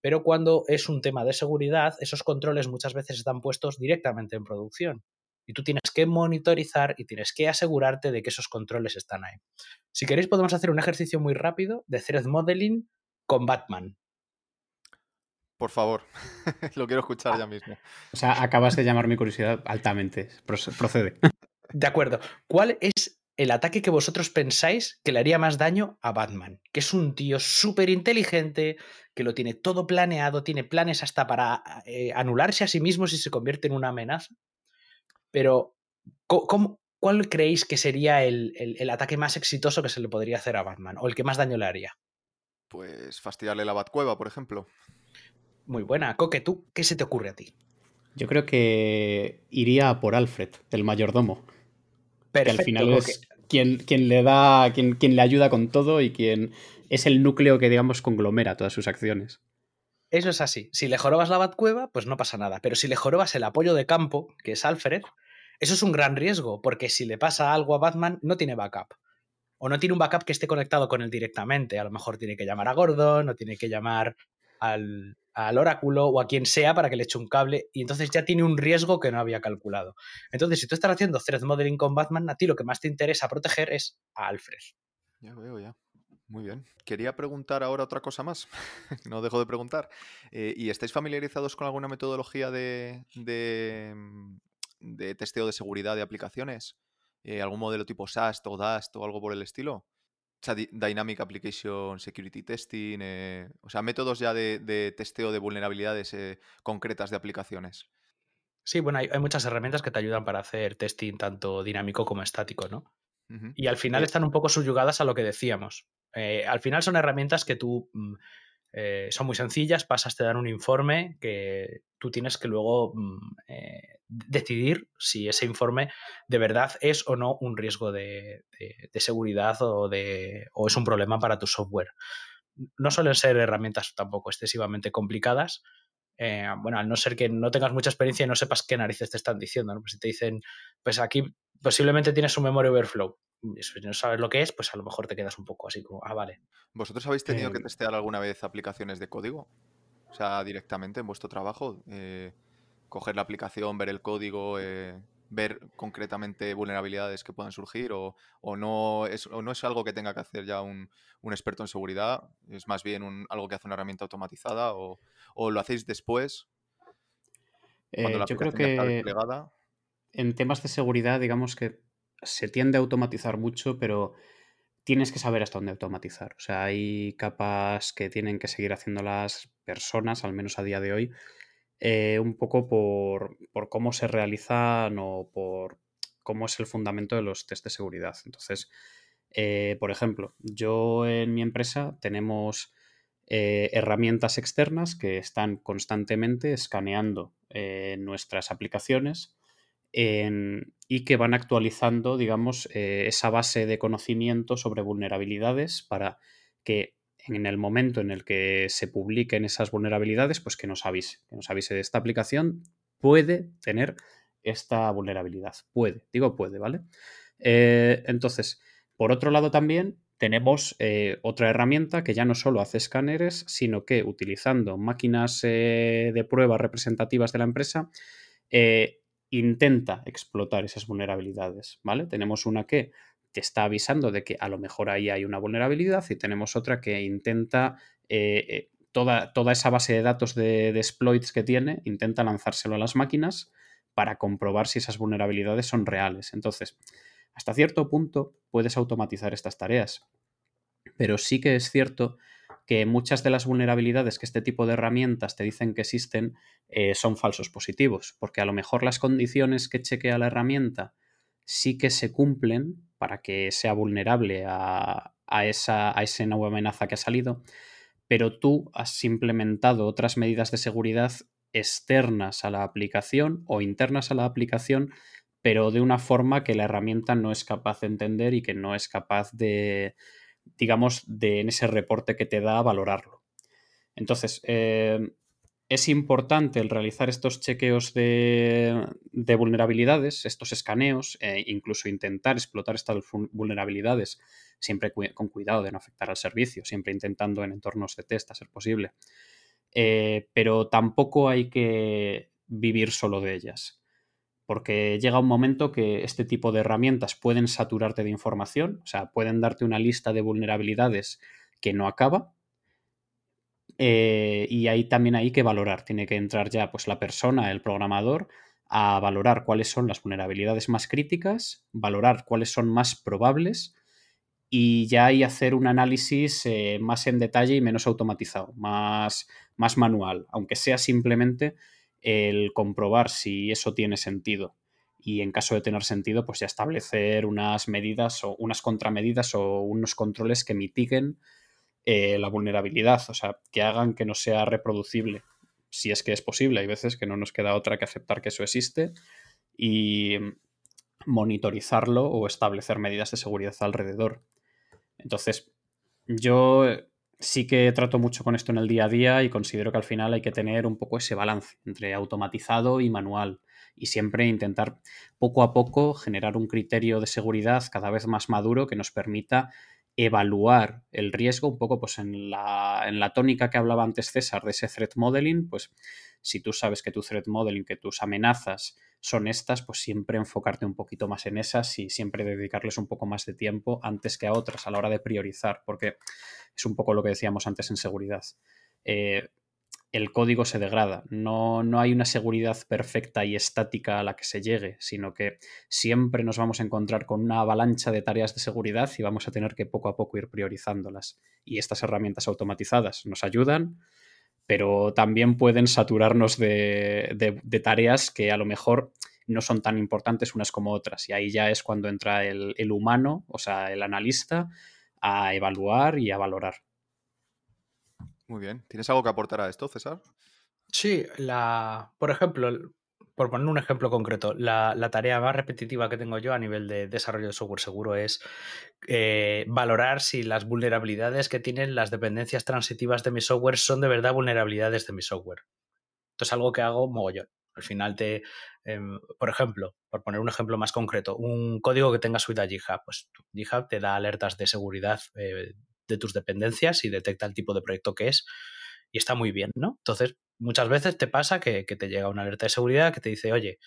Pero cuando es un tema de seguridad, esos controles muchas veces están puestos directamente en producción y tú tienes que monitorizar y tienes que asegurarte de que esos controles están ahí. Si queréis podemos hacer un ejercicio muy rápido de thread modeling con Batman. Por favor, lo quiero escuchar ya mismo. O sea, acabas de llamar mi curiosidad altamente. Procede. De acuerdo. ¿Cuál es el ataque que vosotros pensáis que le haría más daño a Batman? Que es un tío súper inteligente, que lo tiene todo planeado, tiene planes hasta para eh, anularse a sí mismo si se convierte en una amenaza. Pero, ¿cuál creéis que sería el, ataque más exitoso que se le podría hacer a Batman? ¿O el que más daño le haría? Pues fastidiarle la Batcueva, por ejemplo. Muy buena. Coque, ¿tú qué se te ocurre a ti? Yo creo que iría por Alfred, el mayordomo. Perfecto, que al final es quien, quien, le da, quien, quien le ayuda con todo y quien es el núcleo que, digamos, conglomera todas sus acciones. Eso es así. Si le jorobas la Batcueva, pues no pasa nada. Pero si le jorobas el apoyo de campo, que es Alfred, eso es un gran riesgo, porque si le pasa algo a Batman, no tiene backup. O no tiene un backup que esté conectado con él directamente. A lo mejor tiene que llamar a Gordon, o tiene que llamar al, oráculo o a quien sea para que le eche un cable. Y entonces ya tiene un riesgo que no había calculado. Entonces, si tú estás haciendo threat modeling con Batman, a ti lo que más te interesa proteger es a Alfred. Ya veo, ya. Muy bien. Quería preguntar ahora otra cosa más. no dejo de preguntar. Eh, ¿Y estáis familiarizados con alguna metodología de, mm, de testeo de seguridad de aplicaciones? Eh, ¿Algún modelo tipo SAST o DAST o algo por el estilo? O sea, Dynamic Application Security Testing, eh, o sea, métodos ya de, testeo de vulnerabilidades concretas de aplicaciones. Sí, bueno, hay, muchas herramientas que te ayudan para hacer testing tanto dinámico como estático, ¿no? Y al final están un poco subyugadas a lo que decíamos. Eh, al final son herramientas que tú mm, eh, son muy sencillas, pasas, te dan un informe que tú tienes que luego mm, eh, decidir si ese informe de verdad es o no un riesgo de, seguridad o, de, o es un problema para tu software. No suelen ser herramientas tampoco excesivamente complicadas, eh, bueno, al no ser que no tengas mucha experiencia y no sepas qué narices te están diciendo, ¿no? Pues si te dicen, pues aquí posiblemente tienes un memory overflow, si no sabes lo que es, pues a lo mejor te quedas un poco así como, ah, vale. ¿Vosotros habéis tenido que em. testear alguna vez aplicaciones de código? O sea, directamente en vuestro trabajo, eh, coger la aplicación, ver el código, eh, ver concretamente vulnerabilidades que puedan surgir o, no, es, no es algo que tenga que hacer ya un, experto en seguridad, es más bien un, algo que hace una herramienta automatizada o, lo hacéis después. Cuando eh, yo creo que en temas de seguridad, digamos que se tiende a automatizar mucho, pero tienes que saber hasta dónde automatizar. O sea, hay capas que tienen que seguir haciendo las personas, al menos a día de hoy, eh, un poco por, cómo se realizan o por cómo es el fundamento de los test de seguridad. Entonces, eh, por ejemplo, yo en mi empresa tenemos eh, herramientas externas que están constantemente escaneando nuestras aplicaciones y que van actualizando, digamos, esa base de conocimiento sobre vulnerabilidades para que en el momento en el que se publiquen esas vulnerabilidades, pues que nos avise, que nos avise de esta aplicación puede tener esta vulnerabilidad. Puede, digo puede, ¿vale? Eh, entonces, por otro lado también tenemos eh, otra herramienta que ya no solo hace escáneres, sino que utilizando máquinas eh, de prueba representativas de la empresa, intenta explotar esas vulnerabilidades, ¿vale? Tenemos una que te está avisando de que a lo mejor ahí hay una vulnerabilidad y tenemos otra que intenta eh, eh, toda, toda, esa base de datos de, exploits que tiene, intenta lanzárselo a las máquinas para comprobar si esas vulnerabilidades son reales. Entonces, hasta cierto punto puedes automatizar estas tareas, pero sí que es cierto que muchas de las vulnerabilidades que este tipo de herramientas te dicen que existen eh, son falsos positivos, porque a lo mejor las condiciones que chequea la herramienta sí que se cumplen para que sea vulnerable a, esa, nueva amenaza que ha salido, pero tú has implementado otras medidas de seguridad externas a la aplicación o internas a la aplicación, pero de una forma que la herramienta no es capaz de entender y que no es capaz de, digamos, de en ese reporte que te da valorarlo. Entonces, eh, es importante el realizar estos chequeos de, vulnerabilidades, estos escaneos, e incluso intentar explotar estas vulnerabilidades, siempre con cuidado de no afectar al servicio, siempre intentando en entornos de test a ser posible. Eh, pero tampoco hay que vivir solo de ellas, porque llega un momento que este tipo de herramientas pueden saturarte de información, o sea, pueden darte una lista de vulnerabilidades que no acaba eh, y ahí también hay que valorar, tiene que entrar ya pues la persona, el programador, a valorar cuáles son las vulnerabilidades más críticas, valorar cuáles son más probables y ya ahí hacer un análisis eh, más en detalle y menos automatizado, más, más manual, aunque sea simplemente el comprobar si eso tiene sentido. Y en caso de tener sentido, pues ya establecer unas medidas o unas contramedidas o unos controles que mitiguen eh, la vulnerabilidad, o sea, que hagan que no sea reproducible, si es que es posible. Hay veces que no nos queda otra que aceptar que eso existe y monitorizarlo o establecer medidas de seguridad alrededor. Entonces, yo sí que trato mucho con esto en el día a día y considero que al final hay que tener un poco ese balance entre automatizado y manual y siempre intentar poco a poco generar un criterio de seguridad cada vez más maduro que nos permita evaluar el riesgo un poco pues en la, en la tónica que hablaba antes César de ese threat modeling, pues si tú sabes que tu threat modeling, que tus amenazas son estas, pues siempre enfocarte un poquito más en esas y siempre dedicarles un poco más de tiempo antes que a otras a la hora de priorizar, porque es un poco lo que decíamos antes en seguridad. Eh, el código se degrada. No, no, hay una seguridad perfecta y estática a la que se llegue, sino que siempre nos vamos a encontrar con una avalancha de tareas de seguridad y vamos a tener que poco a poco ir priorizándolas. Y estas herramientas automatizadas nos ayudan, pero también pueden saturarnos de, tareas que a lo mejor no son tan importantes unas como otras. Y ahí ya es cuando entra el, el humano, o sea, el analista, a evaluar y a valorar. Muy bien. ¿Tienes algo que aportar a esto, César? Sí, la, por ejemplo, por poner un ejemplo concreto, la, tarea más repetitiva que tengo yo a nivel de desarrollo de software seguro es eh, valorar si las vulnerabilidades que tienen las dependencias transitivas de mi software son de verdad vulnerabilidades de mi software. Esto es algo que hago mogollón. Al final te, em, por ejemplo, por poner un ejemplo más concreto, un código que tenga suite a GitHub, pues GitHub te da alertas de seguridad eh, de tus dependencias y detecta el tipo de proyecto que es y está muy bien, ¿no? Entonces, muchas veces te pasa que, te llega una alerta de seguridad que te dice, oye,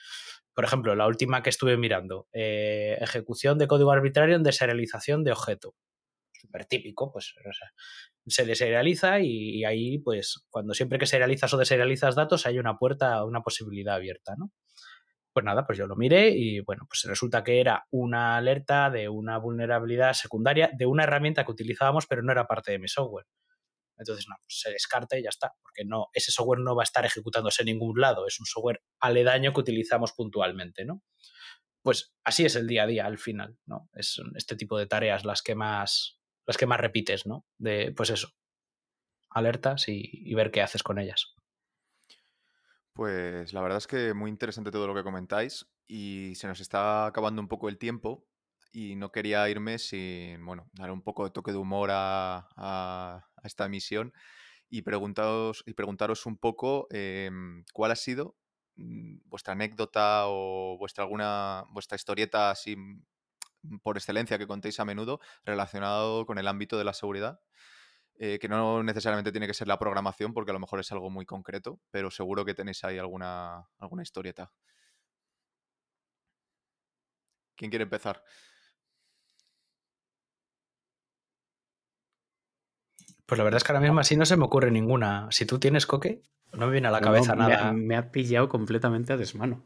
por ejemplo, la última que estuve mirando, eh, ejecución de código arbitrario en deserialización de objeto. Súper típico, pues se deserializa y, y, ahí, pues, cuando siempre que serializas o deserializas datos hay una puerta, una posibilidad abierta, ¿no? Pues nada, pues yo lo miré y bueno, pues resulta que era una alerta de una vulnerabilidad secundaria de una herramienta que utilizábamos, pero no era parte de mi software. Entonces, no, pues se descarta y ya está, porque no, ese software no va a estar ejecutándose en ningún lado, es un software aledaño que utilizamos puntualmente, ¿no? Pues así es el día a día al final, ¿no? Es este tipo de tareas las que más, las que más repites, ¿no? De, pues eso, alertas y ver qué haces con ellas. Pues la verdad es que muy interesante todo lo que comentáis y se nos está acabando un poco el tiempo y no quería irme sin, bueno, dar un poco de toque de humor a, esta emisión y preguntaros, y preguntaros un poco em, cuál ha sido mm, vuestra anécdota o vuestra alguna vuestra historieta así mm, por excelencia que contéis a menudo relacionado con el ámbito de la seguridad eh, que no necesariamente tiene que ser la programación, porque a lo mejor es algo muy concreto, pero seguro que tenéis ahí alguna, alguna historieta. ¿Quién quiere empezar? Pues la verdad es que ahora mismo así no se me ocurre ninguna. Si tú tienes coque, no me viene a la cabeza nada. me ha pillado completamente a desmano.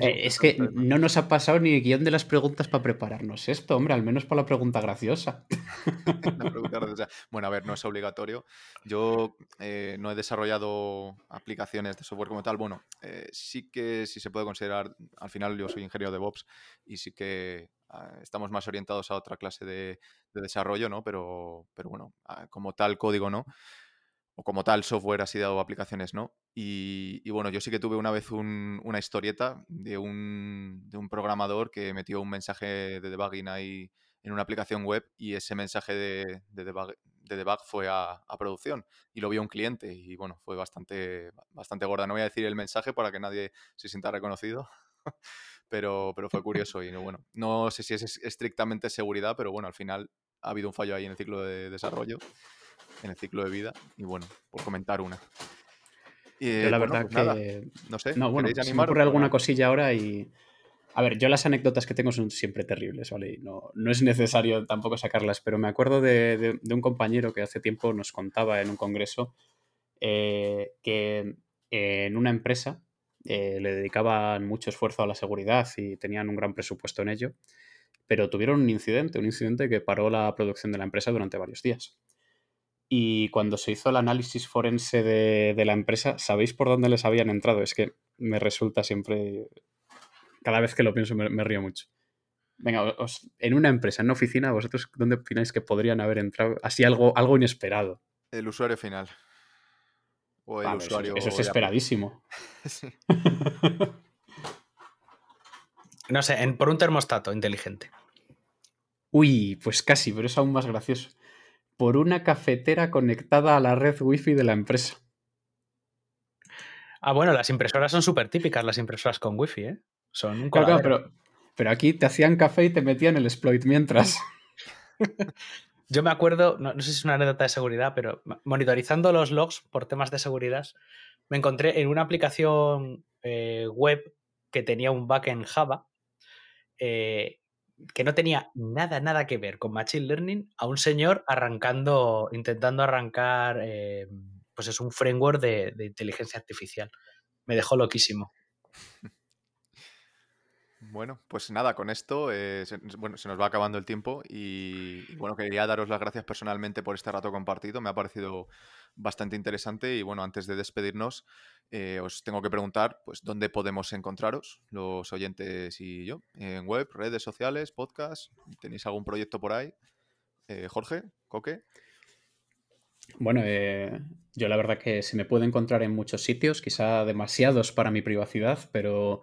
Eh, es que no nos ha pasado ni el guion de las preguntas para prepararnos esto, hombre, al menos para la pregunta graciosa. Bueno, a ver, no es obligatorio. Yo eh, no he desarrollado aplicaciones de software como tal. Bueno, eh, sí que sí se puede considerar, al final yo soy ingeniero de DevOps y sí que ah, estamos más orientados a otra clase de, desarrollo, ¿no? Pero, pero bueno, ah, como tal código no o como tal software así dado aplicaciones, ¿no? Y, bueno, yo sí que tuve una vez una historieta de un, de un, programador que metió un mensaje de debugging ahí en una aplicación web y ese mensaje de, de, debug, fue a, producción y lo vio un cliente y bueno, fue bastante, bastante gorda. No voy a decir el mensaje para que nadie se sienta reconocido, pero, pero fue curioso y bueno, no sé si es estrictamente seguridad, pero bueno, al final ha habido un fallo ahí en el ciclo de desarrollo en el ciclo de vida. Y bueno, por comentar una. yo la verdad pues que. No sé, no, bueno, me ocurre alguna cosilla ahora y. A ver, yo las anécdotas que tengo son siempre terribles, ¿vale? Y no, no es necesario tampoco sacarlas, pero me acuerdo de, un compañero que hace tiempo nos contaba en un congreso eh, que en una empresa eh, le dedicaban mucho esfuerzo a la seguridad y tenían un gran presupuesto en ello, pero tuvieron un incidente, un incidente que paró la producción de la empresa durante varios días. Y cuando se hizo el análisis forense de, la empresa, ¿sabéis por dónde les habían entrado? Es que me resulta siempre, cada vez que lo pienso me, río mucho. Venga, en una empresa, en una oficina, ¿vosotros dónde opináis que podrían haber entrado? Así algo, algo inesperado. El usuario final. O el usuario. Eso, es esperadísimo. no sé, por un termostato inteligente. Uy, pues casi, pero es aún más gracioso por una cafetera conectada a la red wifi de la empresa. Ah, bueno, las impresoras son súper típicas, las impresoras con wifi, ¿eh? Son un claro, pero, pero aquí te hacían café y te metían el exploit mientras. Yo me acuerdo, no, sé si es una anécdota de seguridad, pero monitorizando los logs por temas de seguridad, me encontré en una aplicación eh, web que tenía un backend Java eh, que no tenía nada, nada que ver con Machine Learning a un señor arrancando, intentando arrancar, eh, pues es un framework de, inteligencia artificial. Me dejó loquísimo. Bueno, pues nada, con esto eh, se, bueno, se nos va acabando el tiempo y, bueno, quería daros las gracias personalmente por este rato compartido. Me ha parecido bastante interesante y bueno, antes de despedirnos, eh, os tengo que preguntar, pues, ¿dónde podemos encontraros, los oyentes y yo? ¿En web, redes sociales, podcast? ¿Tenéis algún proyecto por ahí? Eh, Jorge, Coque. Bueno, yo la verdad que se me puede encontrar en muchos sitios, quizá demasiados para mi privacidad, pero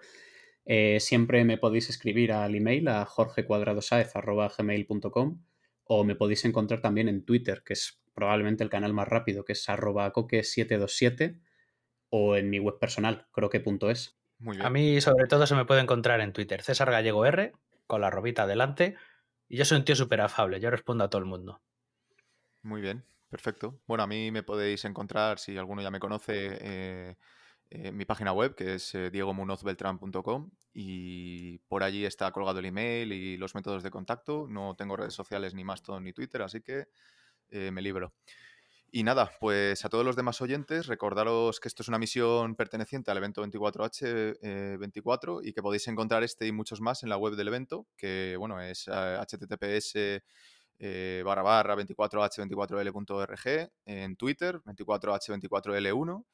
eh, siempre me podéis escribir al email a jorgecuadradosaez.gmail.com o me podéis encontrar también en Twitter, que es probablemente el canal más rápido, que es arroba coque727 o en mi web personal, croque.es. Muy bien. A mí sobre todo se me puede encontrar en Twitter, César Gallego R, con la robita adelante. Y yo soy un tío súper afable, yo respondo a todo el mundo. Muy bien, perfecto. Bueno, a mí me podéis encontrar, si alguno ya me conoce, eh, eh, mi página web, que es eh, diegomunozbeltran.com y por allí está colgado el email y los métodos de contacto. No tengo redes sociales ni Mastodon ni Twitter, así que eh, me libro. Y nada, pues a todos los demás oyentes, recordaros que esto es una misión perteneciente al evento 24H24 y que podéis encontrar este y muchos más en la web del evento, que bueno, es https barra barra 24h24l.org, en Twitter 24h24l1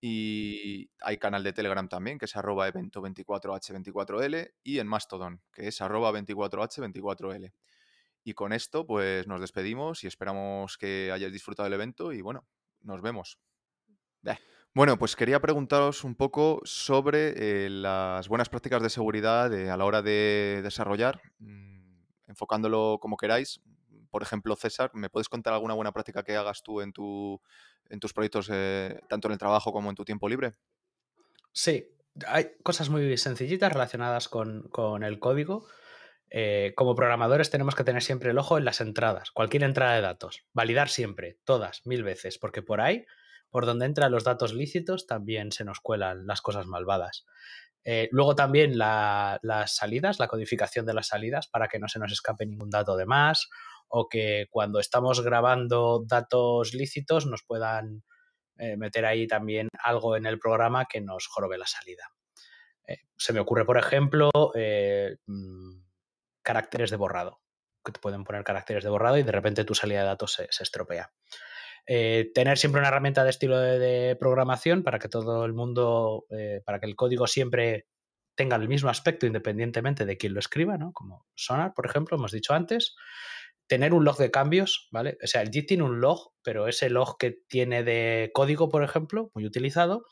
y hay canal de Telegram también, que es arroba evento24h24l, y en Mastodon, que es arroba 24h24l. Y con esto, pues nos despedimos y esperamos que hayáis disfrutado del evento y bueno, nos vemos. Bueno, pues quería preguntaros un poco sobre eh, las buenas prácticas de seguridad a la hora de desarrollar, mm, enfocándolo como queráis. Por ejemplo, César, ¿me puedes contar alguna buena práctica que hagas tú en tu en tus proyectos, eh, tanto en el trabajo como en tu tiempo libre? Sí, hay cosas muy sencillitas relacionadas con, el código. Eh, como programadores tenemos que tener siempre el ojo en las entradas, cualquier entrada de datos, validar siempre, todas, mil veces, porque por ahí, por donde entran los datos lícitos, también se nos cuelan las cosas malvadas. Eh, luego también las salidas, la codificación de las salidas para que no se nos escape ningún dato de más o que cuando estamos grabando datos lícitos nos puedan eh, meter ahí también algo en el programa que nos jorobe la salida. Eh, se me ocurre, por ejemplo, mm, caracteres de borrado, que te pueden poner caracteres de borrado y de repente tu salida de datos se, estropea. Tener siempre una herramienta de estilo de, programación para que todo el mundo, para que el código siempre tenga el mismo aspecto independientemente de quién lo escriba, ¿no? Como Sonar, por ejemplo, hemos dicho antes tener un log de cambios, ¿vale? O sea, el Git tiene un log, pero ese log que tiene de código, por ejemplo, muy utilizado,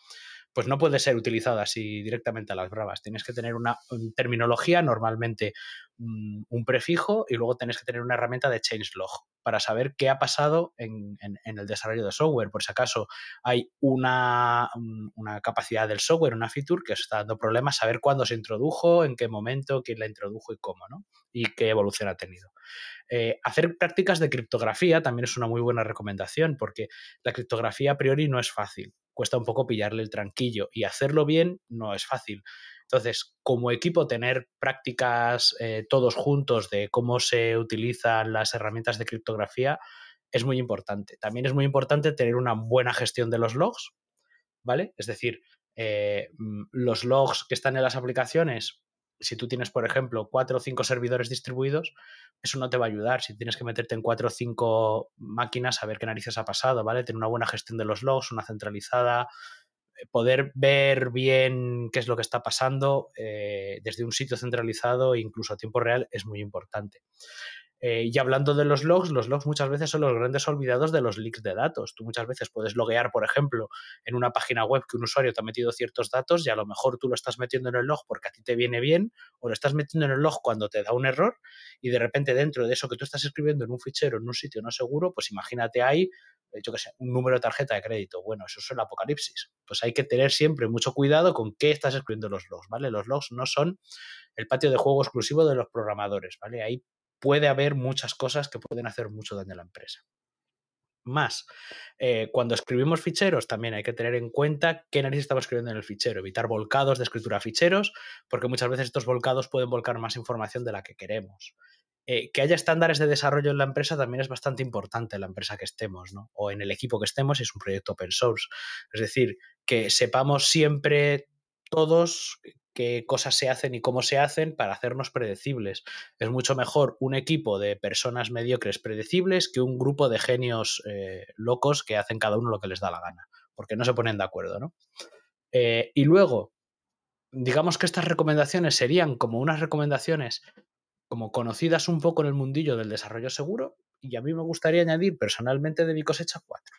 pues no puede ser utilizado así directamente a las bravas. Tienes que tener una, terminología, normalmente un, prefijo, y luego tienes que tener una herramienta de changelog para saber qué ha pasado en, el desarrollo de software. Por si acaso hay una, una, capacidad del software, una feature que está dando problemas, saber cuándo se introdujo, en qué momento, quién la introdujo y cómo, ¿no? Y qué evolución ha tenido. Eh, hacer prácticas de criptografía también es una muy buena recomendación porque la criptografía a priori no es fácil, cuesta un poco pillarle el tranquillo y hacerlo bien no es fácil. Entonces, como equipo, tener prácticas eh, todos juntos de cómo se utilizan las herramientas de criptografía es muy importante. También es muy importante tener una buena gestión de los logs, ¿vale? Es decir, eh, mm, los logs que están en las aplicaciones, si tú tienes, por ejemplo, cuatro o cinco servidores distribuidos, eso no te va a ayudar. Si tienes que meterte en cuatro o cinco máquinas a ver qué narices ha pasado, ¿vale? Tener una buena gestión de los logs, una centralizada, eh, poder ver bien qué es lo que está pasando eh, desde un sitio centralizado, incluso a tiempo real, es muy importante. Eh, y hablando de los logs, los logs muchas veces son los grandes olvidados de los leaks de datos. Tú muchas veces puedes loguear, por ejemplo, en una página web que un usuario te ha metido ciertos datos y a lo mejor tú lo estás metiendo en el log porque a ti te viene bien o lo estás metiendo en el log cuando te da un error y de repente dentro de eso que tú estás escribiendo en un fichero, en un sitio no seguro, pues imagínate ahí, eh, yo qué sé, un número de tarjeta de crédito. Bueno, eso es el apocalipsis. Pues hay que tener siempre mucho cuidado con qué estás escribiendo los logs, ¿vale? Los logs no son el patio de juego exclusivo de los programadores, ¿vale? Ahí puede haber muchas cosas que pueden hacer mucho daño a la empresa. Más, eh, cuando escribimos ficheros también hay que tener en cuenta qué narices estamos escribiendo en el fichero, evitar volcados de escritura ficheros, porque muchas veces estos volcados pueden volcar más información de la que queremos. Eh, que haya estándares de desarrollo en la empresa también es bastante importante en la empresa que estemos, ¿no? O en el equipo que estemos, si es un proyecto open source. Es decir, que sepamos siempre todos qué cosas se hacen y cómo se hacen para hacernos predecibles. Es mucho mejor un equipo de personas mediocres predecibles que un grupo de genios eh, locos que hacen cada uno lo que les da la gana, porque no se ponen de acuerdo, ¿no? Eh, y luego, digamos que estas recomendaciones serían como unas recomendaciones como conocidas un poco en el mundillo del desarrollo seguro, y a mí me gustaría añadir personalmente de mi cosecha cuatro.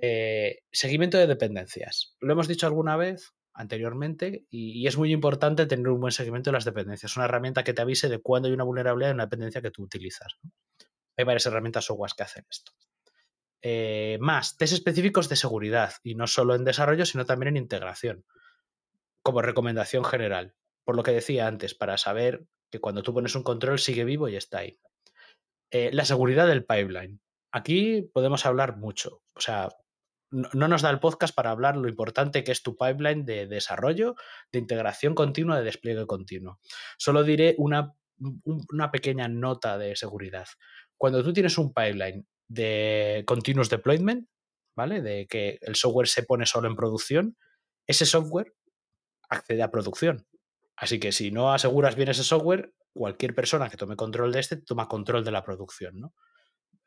Eh, seguimiento de dependencias. Lo hemos dicho alguna vez anteriormente y, es muy importante tener un buen seguimiento de las dependencias. Una herramienta que te avise de cuándo hay una vulnerabilidad en una dependencia que tú utilizas. Hay varias herramientas software que hacen esto. Eh, más, test específicos de seguridad y no solo en desarrollo, sino también en integración, como recomendación general. Por lo que decía antes, para saber que cuando tú pones un control sigue vivo y está ahí. Eh, la seguridad del pipeline. Aquí podemos hablar mucho. O sea, no, nos da el podcast para hablar lo importante que es tu pipeline de desarrollo, de integración continua, de despliegue continuo. Solo diré una, una pequeña nota de seguridad. Cuando tú tienes un pipeline de continuous deployment, ¿vale? De que el software se pone solo en producción, ese software accede a producción. Así que si no aseguras bien ese software, cualquier persona que tome control de este toma control de la producción, ¿no?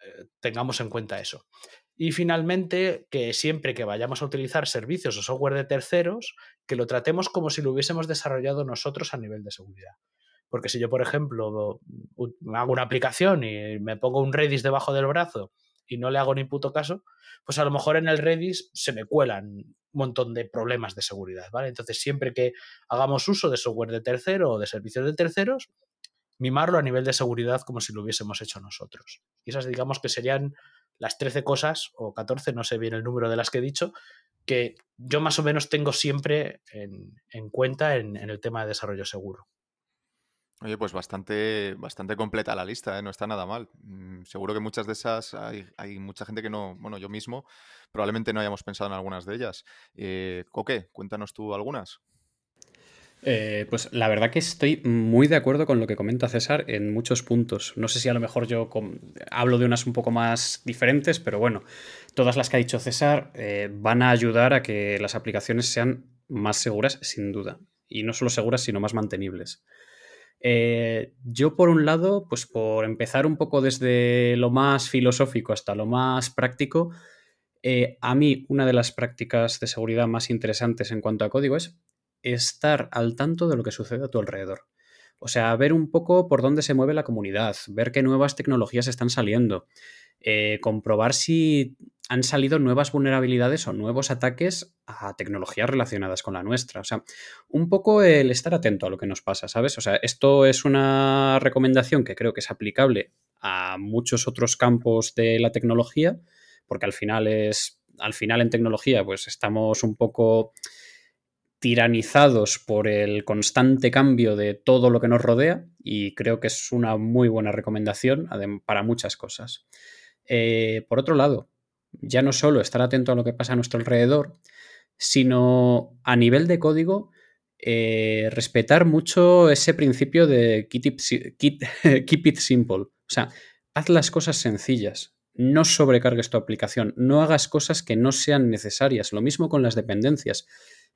Eh, tengamos en cuenta eso. Y finalmente, que siempre que vayamos a utilizar servicios o software de terceros, que lo tratemos como si lo hubiésemos desarrollado nosotros a nivel de seguridad. Porque si yo, por ejemplo, hago una aplicación y me pongo un Redis debajo del brazo y no le hago ni puto caso, pues a lo mejor en el Redis se me cuelan un montón de problemas de seguridad, ¿vale? Entonces, siempre que hagamos uso de software de tercero o de servicios de terceros, mimarlo a nivel de seguridad como si lo hubiésemos hecho nosotros. Y esas digamos que serían las 13 cosas, o 14, no sé bien el número de las que he dicho, que yo más o menos tengo siempre en, cuenta en, el tema de desarrollo seguro. Oye, pues bastante, bastante completa la lista, ¿eh? no está nada mal. Mm, seguro que muchas de esas hay, hay, mucha gente que no, bueno, yo mismo probablemente no hayamos pensado en algunas de ellas. Eh, Coque, cuéntanos tú algunas. Eh, pues la verdad que estoy muy de acuerdo con lo que comenta César en muchos puntos. No sé si a lo mejor yo hablo de unas un poco más diferentes, pero bueno, todas las que ha dicho César eh, van a ayudar a que las aplicaciones sean más seguras, sin duda. Y no solo seguras, sino más mantenibles. Eh, yo, por un lado, pues por empezar un poco desde lo más filosófico hasta lo más práctico, a mí una de las prácticas de seguridad más interesantes en cuanto a código es estar al tanto de lo que sucede a tu alrededor. O sea, ver un poco por dónde se mueve la comunidad, ver qué nuevas tecnologías están saliendo, eh, comprobar si han salido nuevas vulnerabilidades o nuevos ataques a tecnologías relacionadas con la nuestra. O sea, un poco el estar atento a lo que nos pasa, ¿sabes? O sea, esto es una recomendación que creo que es aplicable a muchos otros campos de la tecnología, porque al final es, al final en tecnología, pues estamos un poco tiranizados por el constante cambio de todo lo que nos rodea y creo que es una muy buena recomendación para muchas cosas. Eh, por otro lado, ya no solo estar atento a lo que pasa a nuestro alrededor, sino a nivel de código, eh, respetar mucho ese principio de keep it, simple. O sea, haz las cosas sencillas. No sobrecargues tu aplicación. No hagas cosas que no sean necesarias. Lo mismo con las dependencias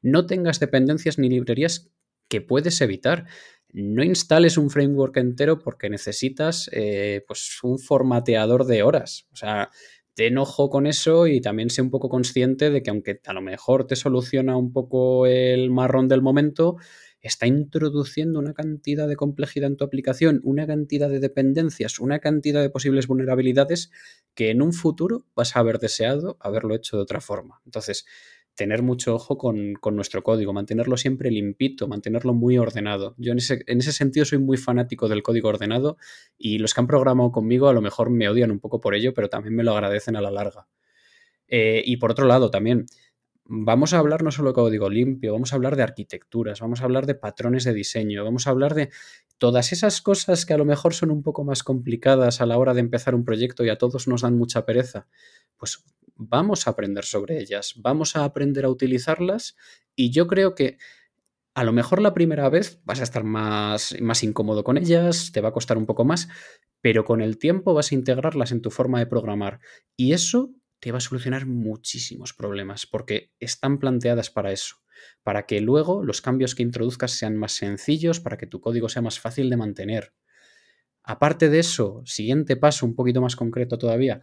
no tengas dependencias ni librerías que puedes evitar. No instales un framework entero porque necesitas eh, pues un formateador de horas. O sea, ten ojo con eso y también sé un poco consciente de que aunque a lo mejor te soluciona un poco el marrón del momento, está introduciendo una cantidad de complejidad en tu aplicación, una cantidad de dependencias, una cantidad de posibles vulnerabilidades que en un futuro vas a haber deseado haberlo hecho de otra forma. Entonces, tener mucho ojo con, nuestro código, mantenerlo siempre limpito, mantenerlo muy ordenado. Yo en ese, en ese, sentido soy muy fanático del código ordenado y los que han programado conmigo a lo mejor me odian un poco por ello, pero también me lo agradecen a la larga. Eh, y por otro lado, también vamos a hablar no solo de código limpio, vamos a hablar de arquitecturas, vamos a hablar de patrones de diseño, vamos a hablar de todas esas cosas que a lo mejor son un poco más complicadas a la hora de empezar un proyecto y a todos nos dan mucha pereza. Pues vamos a aprender sobre ellas, vamos a aprender a utilizarlas y yo creo que a lo mejor la primera vez vas a estar más, más incómodo con ellas, te va a costar un poco más, pero con el tiempo vas a integrarlas en tu forma de programar y eso te va a solucionar muchísimos problemas porque están planteadas para eso. para que luego los cambios que introduzcas sean más sencillos, para que tu código sea más fácil de mantener. Aparte de eso, siguiente paso un poquito más concreto todavía,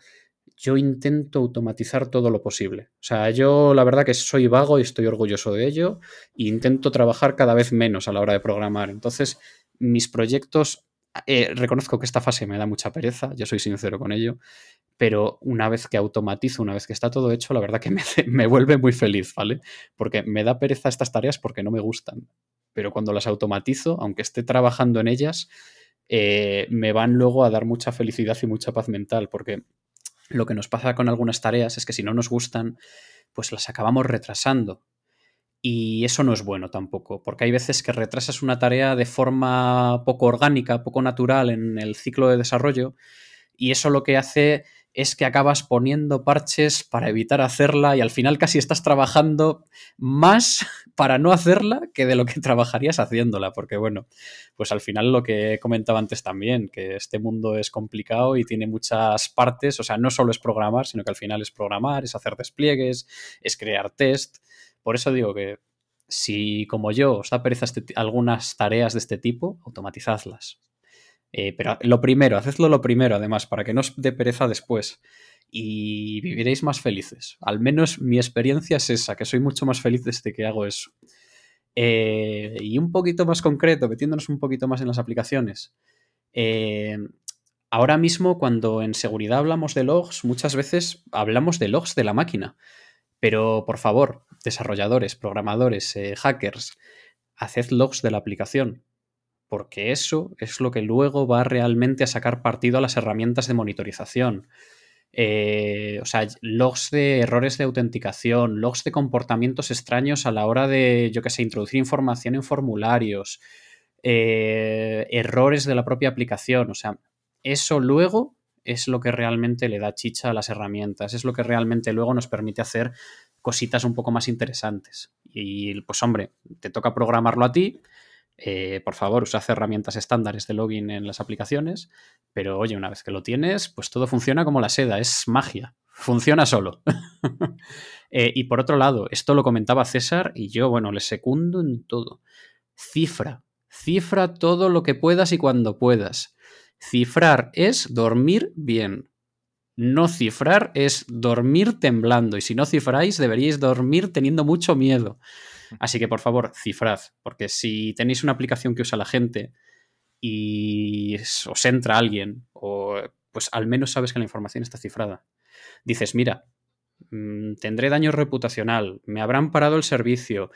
yo intento automatizar todo lo posible. O sea, yo la verdad que soy vago y estoy orgulloso de ello e intento trabajar cada vez menos a la hora de programar. Entonces, mis proyectos, eh, reconozco que esta fase me da mucha pereza, yo soy sincero con ello, pero una vez que automatizo, una vez que está todo hecho, la verdad que me, me vuelve muy feliz, ¿vale? Porque me da pereza estas tareas porque no me gustan. Pero cuando las automatizo, aunque esté trabajando en ellas, eh, me van luego a dar mucha felicidad y mucha paz mental, porque lo que nos pasa con algunas tareas es que si no nos gustan, pues las acabamos retrasando. Y eso no es bueno tampoco, porque hay veces que retrasas una tarea de forma poco orgánica, poco natural en el ciclo de desarrollo, y eso lo que hace es que acabas poniendo parches para evitar hacerla y al final casi estás trabajando más para no hacerla que de lo que trabajarías haciéndola, porque bueno, pues al final lo que he comentado antes también, que este mundo es complicado y tiene muchas partes, o sea, no solo es programar, sino que al final es programar, es hacer despliegues, es crear test. Por eso digo que si como yo os da pereza este algunas tareas de este tipo, automatizadlas. Eh, pero lo primero, hacedlo lo primero, además, para que no os dé pereza después. Y viviréis más felices. Al menos mi experiencia es esa, que soy mucho más feliz desde que hago eso. Eh, y un poquito más concreto, metiéndonos un poquito más en las aplicaciones. Eh, ahora mismo, cuando en seguridad hablamos de logs, muchas veces hablamos de logs de la máquina. Pero por favor, desarrolladores, programadores, hackers, haced logs de la aplicación porque eso es lo que luego va realmente a sacar partido a las herramientas de monitorización. Eh, o sea, logs de errores de autenticación, logs de comportamientos extraños a la hora de, yo qué sé, introducir información en formularios, eh, errores de la propia aplicación. O sea, eso luego es lo que realmente le da chicha a las herramientas, es lo que realmente luego nos permite hacer cositas un poco más interesantes. Y pues hombre, te toca programarlo a ti, eh, por favor, usa herramientas estándares de login en las aplicaciones, pero oye, una vez que lo tienes, pues todo funciona como la seda, es magia, funciona solo. Eh, y por otro lado, esto lo comentaba César y yo, bueno, le secundo en todo. Cifra, cifra todo lo que puedas y cuando puedas. Cifrar es dormir bien. No cifrar es dormir temblando. Y si no cifráis, deberíais dormir teniendo mucho miedo. Así que por favor, cifrad, porque si tenéis una aplicación que usa la gente y os entra alguien, o pues al menos sabes que la información está cifrada. Dices, mira, mm, tendré daño reputacional, me habrán parado el servicio,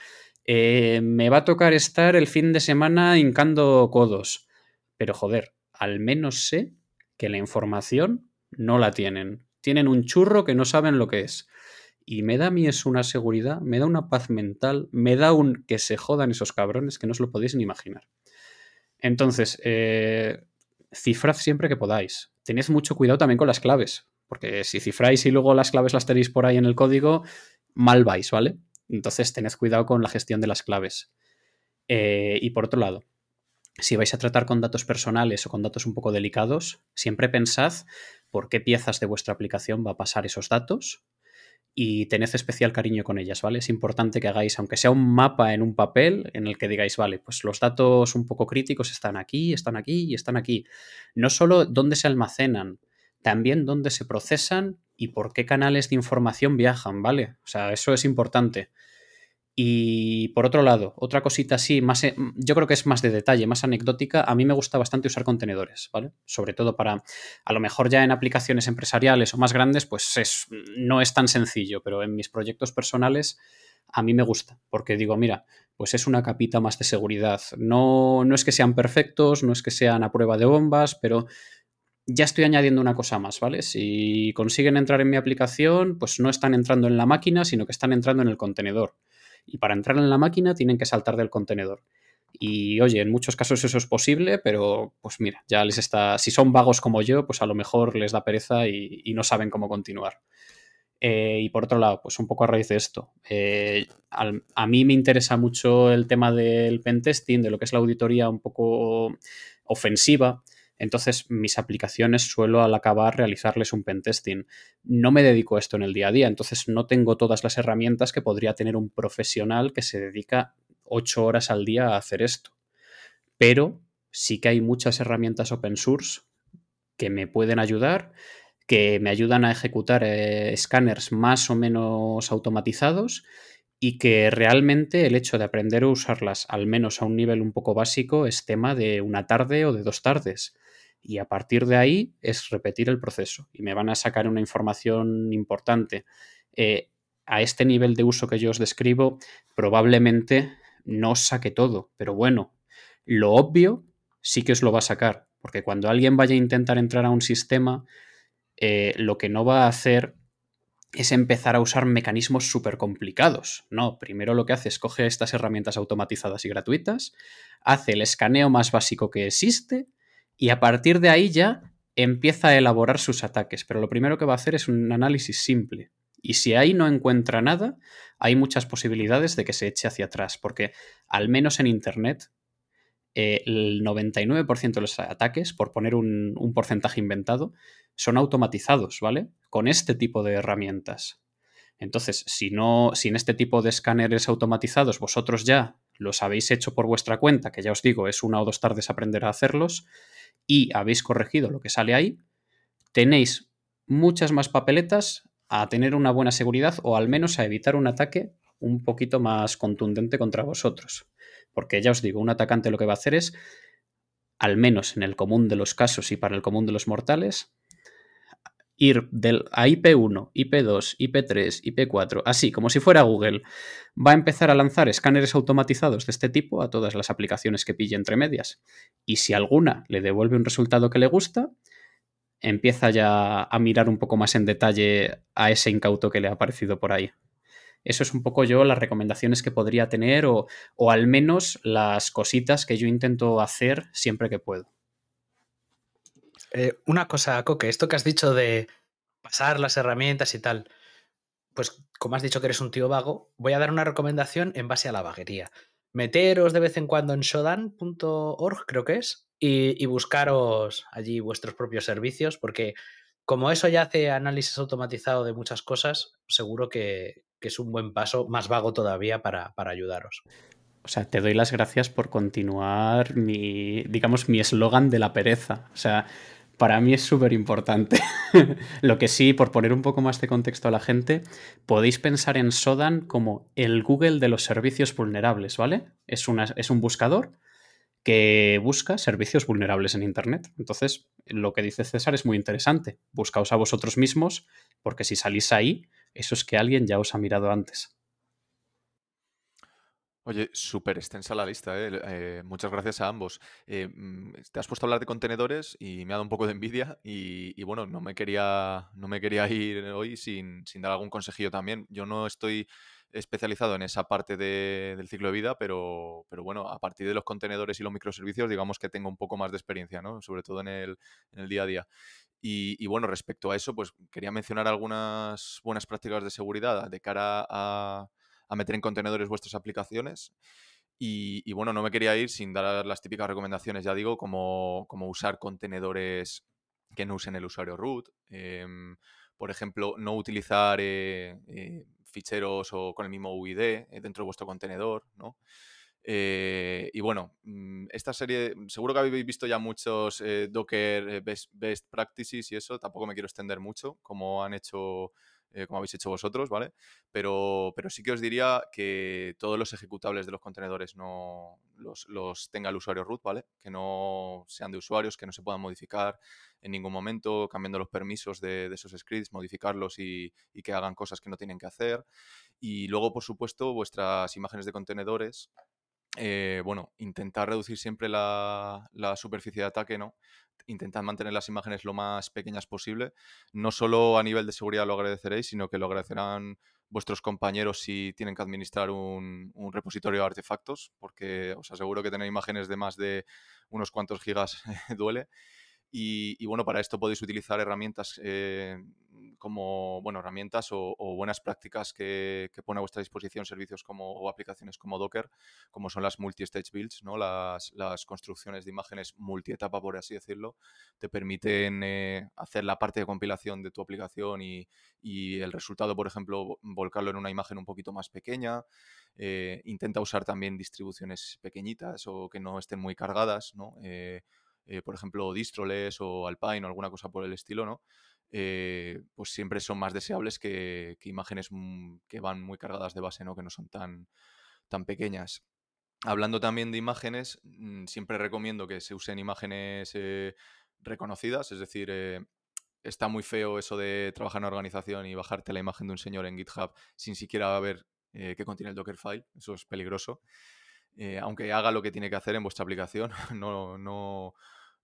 eh, me va a tocar estar el fin de semana hincando codos. Pero joder, al menos sé que la información no la tienen. Tienen un churro que no saben lo que es. Y me da a mí es una seguridad, me da una paz mental, me da un que se jodan esos cabrones que no os lo podéis ni imaginar. Entonces, eh, cifrad siempre que podáis. Tened mucho cuidado también con las claves, porque si cifráis y luego las claves las tenéis por ahí en el código, mal vais, ¿vale? Entonces, tened cuidado con la gestión de las claves. Eh, y por otro lado, si vais a tratar con datos personales o con datos un poco delicados, siempre pensad por qué piezas de vuestra aplicación va a pasar esos datos y tened especial cariño con ellas, ¿vale? Es importante que hagáis, aunque sea un mapa en un papel, en el que digáis, vale, pues los datos un poco críticos están aquí, están aquí y están aquí. No solo dónde se almacenan, también dónde se procesan y por qué canales de información viajan, ¿vale? O sea, eso es importante. Y por otro lado, otra cosita así, más, eh, yo creo que es más de detalle, más anecdótica, a mí me gusta bastante usar contenedores, ¿vale? Sobre todo para, a lo mejor ya en aplicaciones empresariales o más grandes, pues es, no es tan sencillo, pero en mis proyectos personales a mí me gusta, porque digo, mira, pues es una capita más de seguridad. No, no es que sean perfectos, no es que sean a prueba de bombas, pero ya estoy añadiendo una cosa más, ¿vale? Si consiguen entrar en mi aplicación, pues no están entrando en la máquina, sino que están entrando en el contenedor y para entrar en la máquina tienen que saltar del contenedor. Y oye, en muchos casos eso es posible, pero pues mira, ya les está, si son vagos como yo, pues a lo mejor les da pereza y, no saben cómo continuar. Eh, y por otro lado, pues un poco a raíz de esto, eh, a mí me interesa mucho el tema del pentesting, de lo que es la auditoría un poco ofensiva. Entonces, mis aplicaciones suelo al acabar realizarles un pentesting. No me dedico a esto en el día a día, entonces no tengo todas las herramientas que podría tener un profesional que se dedica ocho horas al día a hacer esto. Pero sí que hay muchas herramientas open source que me pueden ayudar, que me ayudan a ejecutar eh, escáneres más o menos automatizados y que realmente el hecho de aprender a usarlas, al menos a un nivel un poco básico, es tema de una tarde o de dos tardes. Y a partir de ahí es repetir el proceso y me van a sacar una información importante. Eh, a este nivel de uso que yo os describo, probablemente no saque todo, pero bueno, lo obvio sí que os lo va a sacar, porque cuando alguien vaya a intentar entrar a un sistema, eh, lo que no va a hacer es empezar a usar mecanismos súper complicados. No, primero lo que hace es coge estas herramientas automatizadas y gratuitas, hace el escaneo más básico que existe y a partir de ahí ya empieza a elaborar sus ataques. Pero lo primero que va a hacer es un análisis simple. Y si ahí no encuentra nada, hay muchas posibilidades de que se eche hacia atrás, porque al menos en Internet eh, el 99% de los ataques, por poner un, un, porcentaje inventado, son automatizados, ¿vale? Con este tipo de herramientas. Entonces, si no, si en este tipo de escáneres automatizados vosotros ya los habéis hecho por vuestra cuenta, que ya os digo, es una o dos tardes aprender a hacerlos, y habéis corregido lo que sale ahí, tenéis muchas más papeletas a tener una buena seguridad o al menos a evitar un ataque un poquito más contundente contra vosotros. Porque ya os digo, un atacante lo que va a hacer es, al menos en el común de los casos y para el común de los mortales, ir del, a IP1, IP2, IP3, IP4, así como si fuera Google, va a empezar a lanzar escáneres automatizados de este tipo a todas las aplicaciones que pille entre medias. Y si alguna le devuelve un resultado que le gusta, empieza ya a mirar un poco más en detalle a ese incauto que le ha aparecido por ahí. Eso es un poco yo las recomendaciones que podría tener o, o al menos las cositas que yo intento hacer siempre que puedo. Eh, una cosa, Coque, esto que has dicho de pasar las herramientas y tal, pues como has dicho que eres un tío vago, voy a dar una recomendación en base a la vaguería. Meteros de vez en cuando en shodan.org, creo que es, y, buscaros allí vuestros propios servicios, porque como eso ya hace análisis automatizado de muchas cosas, seguro que, que es un buen paso, más vago todavía, para, para ayudaros. O sea, te doy las gracias por continuar mi, digamos, mi eslogan de la pereza. O sea, para mí es súper importante. Lo que sí, por poner un poco más de contexto a la gente, podéis pensar en Sodan como el Google de los servicios vulnerables, ¿vale? Es, una, es un buscador que busca servicios vulnerables en Internet. Entonces, lo que dice César es muy interesante. Buscaos a vosotros mismos, porque si salís ahí, eso es que alguien ya os ha mirado antes. Oye, súper extensa la lista, ¿eh? Eh, muchas gracias a ambos. Eh, mm, te has puesto a hablar de contenedores y me ha dado un poco de envidia y, bueno, no me quería, no me quería ir hoy sin, sin dar algún consejillo también. Yo no estoy especializado en esa parte de- del ciclo de vida, pero, pero bueno, a partir de los contenedores y los microservicios, digamos que tengo un poco más de experiencia, ¿no? Sobre todo en el, en el día a día. Y bueno, respecto a eso, pues quería mencionar algunas buenas prácticas de seguridad de cara a a meter en contenedores vuestras aplicaciones. Y, y, bueno, no me quería ir sin dar las típicas recomendaciones, ya digo, como, como usar contenedores que no usen el usuario root. Eh, por ejemplo, no utilizar eh, eh, ficheros o con el mismo UID eh, dentro de vuestro contenedor, ¿no? Y bueno, mm, esta serie, seguro que habéis visto ya muchos Docker best, best, practices y eso, tampoco me quiero extender mucho, como han hecho eh, como habéis hecho vosotros, ¿vale? Pero, pero sí que os diría que todos los ejecutables de los contenedores no los, los, tenga el usuario root, ¿vale? Que no sean de usuarios, que no se puedan modificar en ningún momento, cambiando los permisos de, esos scripts, modificarlos y, que hagan cosas que no tienen que hacer. Y luego, por supuesto, vuestras imágenes de contenedores. Eh, bueno, intentar reducir siempre la, la superficie de ataque, ¿no? intentad mantener las imágenes lo más pequeñas posible. No solo a nivel de seguridad lo agradeceréis, sino que lo agradecerán vuestros compañeros si tienen que administrar un, un repositorio de artefactos, porque os aseguro que tener imágenes de más de unos cuantos gigas duele. Y, y, bueno, para esto podéis utilizar herramientas eh, como bueno, herramientas o, buenas prácticas que, pone a vuestra disposición servicios como, o aplicaciones como Docker, como son las multi-stage builds, ¿no? las, construcciones de imágenes multietapa, por así decirlo, te permiten eh, hacer la parte de compilación de tu aplicación y, y, el resultado, por ejemplo, volcarlo en una imagen un poquito más pequeña. Eh, intenta usar también distribuciones pequeñitas o que no estén muy cargadas, ¿no? Eh, por ejemplo, Distroles o Alpine o alguna cosa por el estilo, ¿no? Eh, pues siempre son más deseables que, imágenes que van muy cargadas de base, ¿no? Que no son tan, tan pequeñas. Hablando también de imágenes, mm, siempre recomiendo que se usen imágenes eh, reconocidas, es decir, eh, está muy feo eso de trabajar en una organización y bajarte la imagen de un señor en GitHub sin siquiera ver qué contiene el Dockerfile, eso es peligroso. aunque haga lo que tiene que hacer en vuestra aplicación, no, no,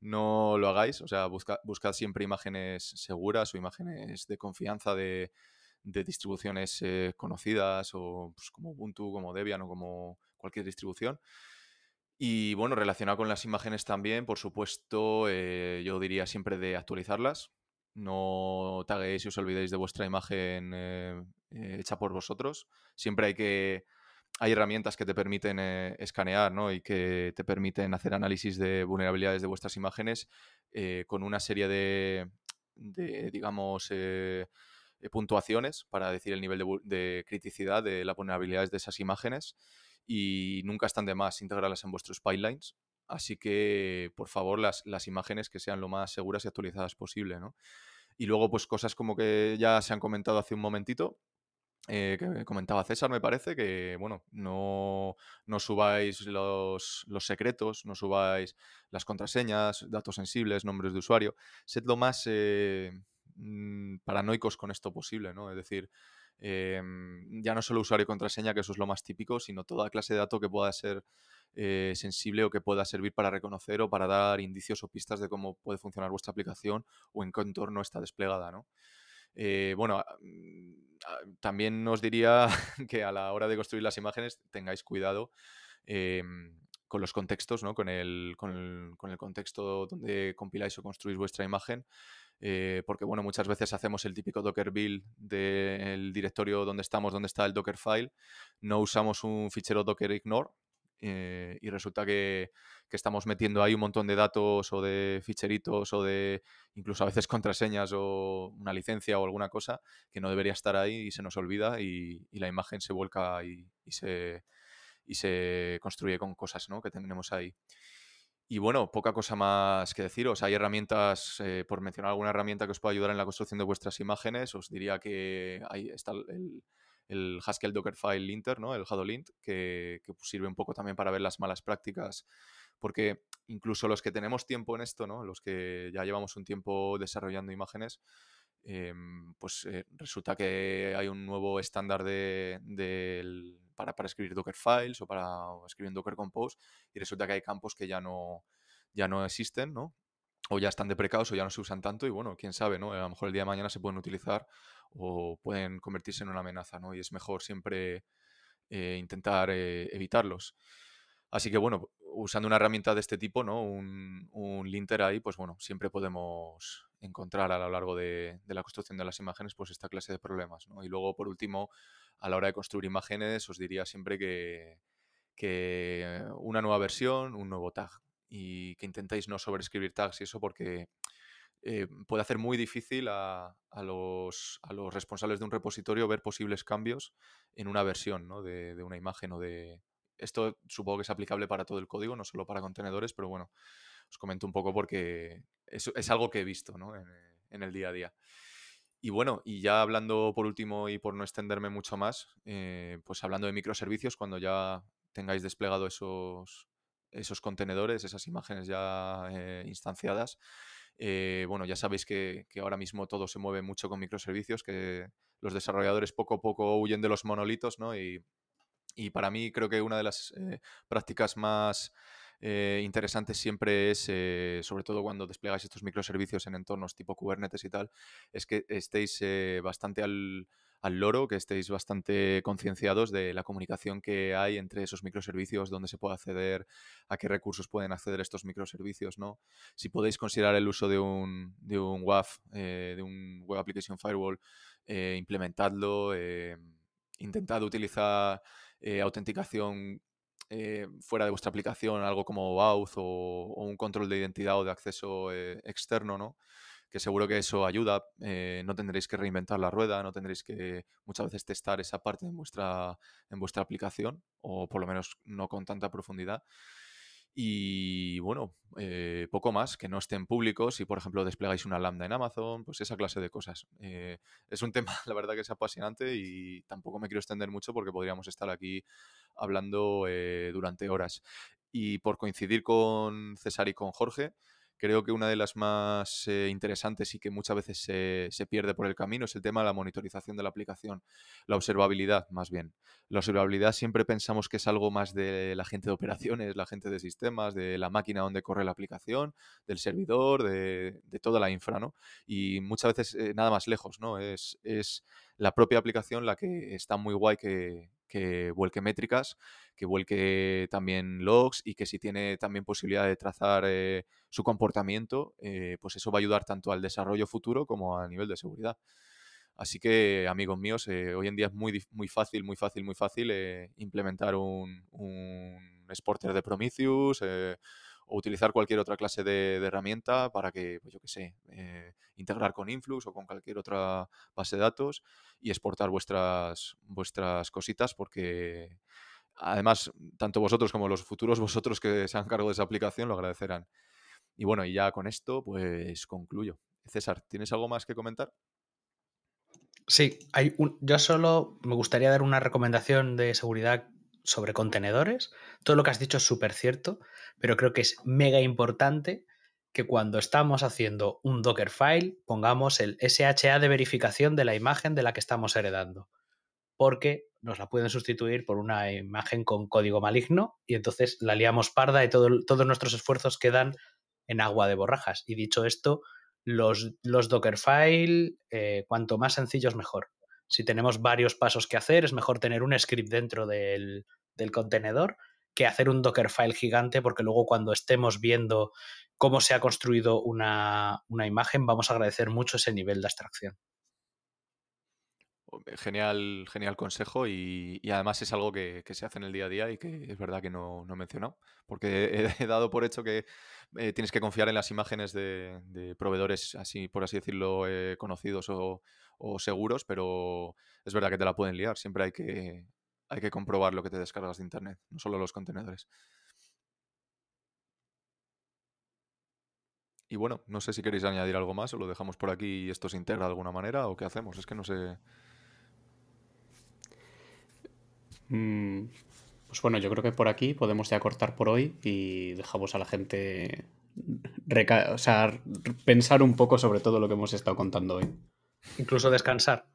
no lo hagáis. O sea, busca, buscad siempre imágenes seguras o imágenes de confianza de, distribuciones eh, conocidas o pues, como Ubuntu, como Debian o como cualquier distribución. Y bueno, relacionado con las imágenes también, por supuesto, eh, yo diría siempre de actualizarlas. No taguéis y os olvidéis de vuestra imagen eh, hecha por vosotros. Siempre hay que hay herramientas que te permiten eh, escanear ¿no? y que te permiten hacer análisis de vulnerabilidades de vuestras imágenes eh, con una serie de, digamos, eh, puntuaciones para decir el nivel de, criticidad de las vulnerabilidades de esas imágenes y nunca están de más integrarlas en vuestros pipelines. Así que, por favor, las, las imágenes que sean lo más seguras y actualizadas posible, ¿no? Y luego, pues cosas como que ya se han comentado hace un momentito, eh, que comentaba César, me parece, que bueno, no, no subáis los, los, secretos, no subáis las contraseñas, datos sensibles, nombres de usuario. Sed lo más eh, mm, paranoicos con esto posible, ¿no? Es decir, em, ya no solo usuario y contraseña, que eso es lo más típico, sino toda clase de dato que pueda ser eh, sensible o que pueda servir para reconocer o para dar indicios o pistas de cómo puede funcionar vuestra aplicación o en qué entorno está desplegada, ¿no? Eh, bueno, mm, también os diría que a la hora de construir las imágenes tengáis cuidado em, con los contextos, ¿no? con, el, con, el, contexto donde compiláis o construís vuestra imagen. Eh, porque bueno, muchas veces hacemos el típico Docker build del directorio donde estamos, donde está el Docker file. No usamos un fichero Docker ignore, eh, y resulta que, estamos metiendo ahí un montón de datos o de ficheritos o de incluso a veces contraseñas o una licencia o alguna cosa que no debería estar ahí y se nos olvida y, la imagen se vuelca y, se, y se construye con cosas ¿no? que tenemos ahí. Y bueno, poca cosa más que deciros. Hay herramientas, eh, por mencionar alguna herramienta que os pueda ayudar en la construcción de vuestras imágenes, os diría que ahí está el, el Haskell Dockerfile linter, ¿no? el Hadolint, que, que pues, sirve un poco también para ver las malas prácticas, porque incluso los que tenemos tiempo en esto, ¿no? los que ya llevamos un tiempo desarrollando imágenes, em, pues eh, resulta que hay un nuevo estándar de, para, para, escribir Docker files o para escribir en Docker Compose y resulta que hay campos que ya no, ya no existen, ¿no? O ya están deprecados o ya no se usan tanto y bueno, quién sabe, ¿no? A lo mejor el día de mañana se pueden utilizar o pueden convertirse en una amenaza, ¿no? Y es mejor siempre eh, intentar eh, evitarlos. Así que bueno, usando una herramienta de este tipo, ¿no? Un, un linter ahí, pues bueno, siempre podemos encontrar a lo largo de, la construcción de las imágenes pues esta clase de problemas, ¿no? Y luego, por último, a la hora de construir imágenes, os diría siempre que, que una nueva versión, un nuevo tag, y que intentéis no sobreescribir tags y eso porque eh, puede hacer muy difícil a, los, a, los, responsables de un repositorio ver posibles cambios en una versión ¿no? de, de, una imagen o de... Esto supongo que es aplicable para todo el código, no solo para contenedores, pero bueno, os comento un poco porque es, es algo que he visto ¿no? en, en, el día a día. Y bueno, y ya hablando por último y por no extenderme mucho más, eh, pues hablando de microservicios, cuando ya tengáis desplegado esos, esos contenedores, esas imágenes ya eh, instanciadas. Eh, bueno, ya sabéis que, ahora mismo todo se mueve mucho con microservicios, que los desarrolladores poco a poco huyen de los monolitos, ¿no? Y, para mí creo que una de las eh, prácticas más interesantes siempre es, sobre todo cuando desplegáis estos microservicios en entornos tipo Kubernetes y tal, es que estéis bastante al, al loro, que estéis bastante concienciados de la comunicación que hay entre esos microservicios, dónde se puede acceder, a qué recursos pueden acceder estos microservicios, ¿no? Si podéis considerar el uso de un, de un WAF, eh, de un Web Application Firewall, eh, implementadlo, eh, intentad utilizar autenticación fuera de vuestra aplicación, algo como Auth o, un control de identidad o de acceso externo, ¿no? Que seguro que eso ayuda. Eh, no tendréis que reinventar la rueda, no tendréis que muchas veces testar esa parte en vuestra, en vuestra aplicación, o por lo menos no con tanta profundidad. Y bueno, eh, poco más, que no estén públicos. Si, por ejemplo, desplegáis una lambda en Amazon, pues esa clase de cosas. Eh, es un tema, la verdad, que es apasionante y tampoco me quiero extender mucho porque podríamos estar aquí hablando durante horas. Y por coincidir con César y con Jorge, Creo que una de las más eh, interesantes y que muchas veces se, pierde por el camino es el tema de la monitorización de la aplicación, la observabilidad más bien. La observabilidad siempre pensamos que es algo más de la gente de operaciones, la gente de sistemas, de la máquina donde corre la aplicación, del servidor, de, toda la infra, ¿no? Y muchas veces eh, nada más lejos, ¿no? Es, es la propia aplicación la que está muy guay que, que vuelque métricas, que vuelque también logs y que si tiene también posibilidad de trazar eh, su comportamiento, eh, pues eso va a ayudar tanto al desarrollo futuro como a nivel de seguridad. Así que, amigos míos, eh, hoy en día es muy, muy fácil, muy fácil, muy fácil implementar un, un, exporter de Prometheus o utilizar cualquier otra clase de, herramienta para que, pues yo qué sé, eh, integrar con Influx o con cualquier otra base de datos y exportar vuestras, vuestras cositas porque además tanto vosotros como los futuros vosotros que se han cargo de esa aplicación lo agradecerán. Y bueno, y ya con esto pues concluyo. César, ¿tienes algo más que comentar? Sí, hay un, yo solo me gustaría dar una recomendación de seguridad sobre contenedores. Todo lo que has dicho es súper cierto, pero creo que es mega importante que cuando estamos haciendo un Dockerfile pongamos el SHA de verificación de la imagen de la que estamos heredando, porque nos la pueden sustituir por una imagen con código maligno y entonces la liamos parda y todo, todos nuestros esfuerzos quedan en agua de borrajas. Y dicho esto, los, los Dockerfile, eh, cuanto más sencillos mejor. Si tenemos varios pasos que hacer, es mejor tener un script dentro del, del contenedor que hacer un Dockerfile gigante, porque luego cuando estemos viendo cómo se ha construido una, imagen, vamos a agradecer mucho ese nivel de abstracción. Genial, genial consejo y, además es algo que, se hace en el día a día y que es verdad que no, he mencionado, porque he, dado por hecho que eh, tienes que confiar en las imágenes de, proveedores, así por así decirlo, eh, conocidos o, o, seguros, pero es verdad que te la pueden liar, siempre hay que, hay que comprobar lo que te descargas de internet, no solo los contenedores. Y bueno, no sé si queréis añadir algo más o lo dejamos por aquí y esto se integra de alguna manera o qué hacemos. Es que no sé. Mm, pues bueno, yo creo que por aquí podemos ya cortar por hoy y dejamos a la gente o sea, pensar un poco sobre todo lo que hemos estado contando hoy. Incluso descansar.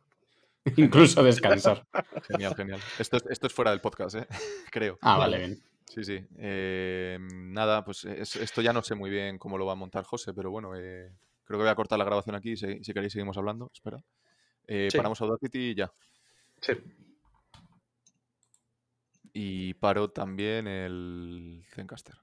Incluso descansar. Genial, genial. Esto, esto es fuera del podcast, ¿eh? creo. Ah, vale, bien. Sí, sí. Eh, nada, pues esto ya no sé muy bien cómo lo va a montar José, pero bueno, eh, creo que voy a cortar la grabación aquí. Si, si queréis, seguimos hablando. Espera. Eh, Paramos Audacity y ya. Sí. Y paro también el Zencaster.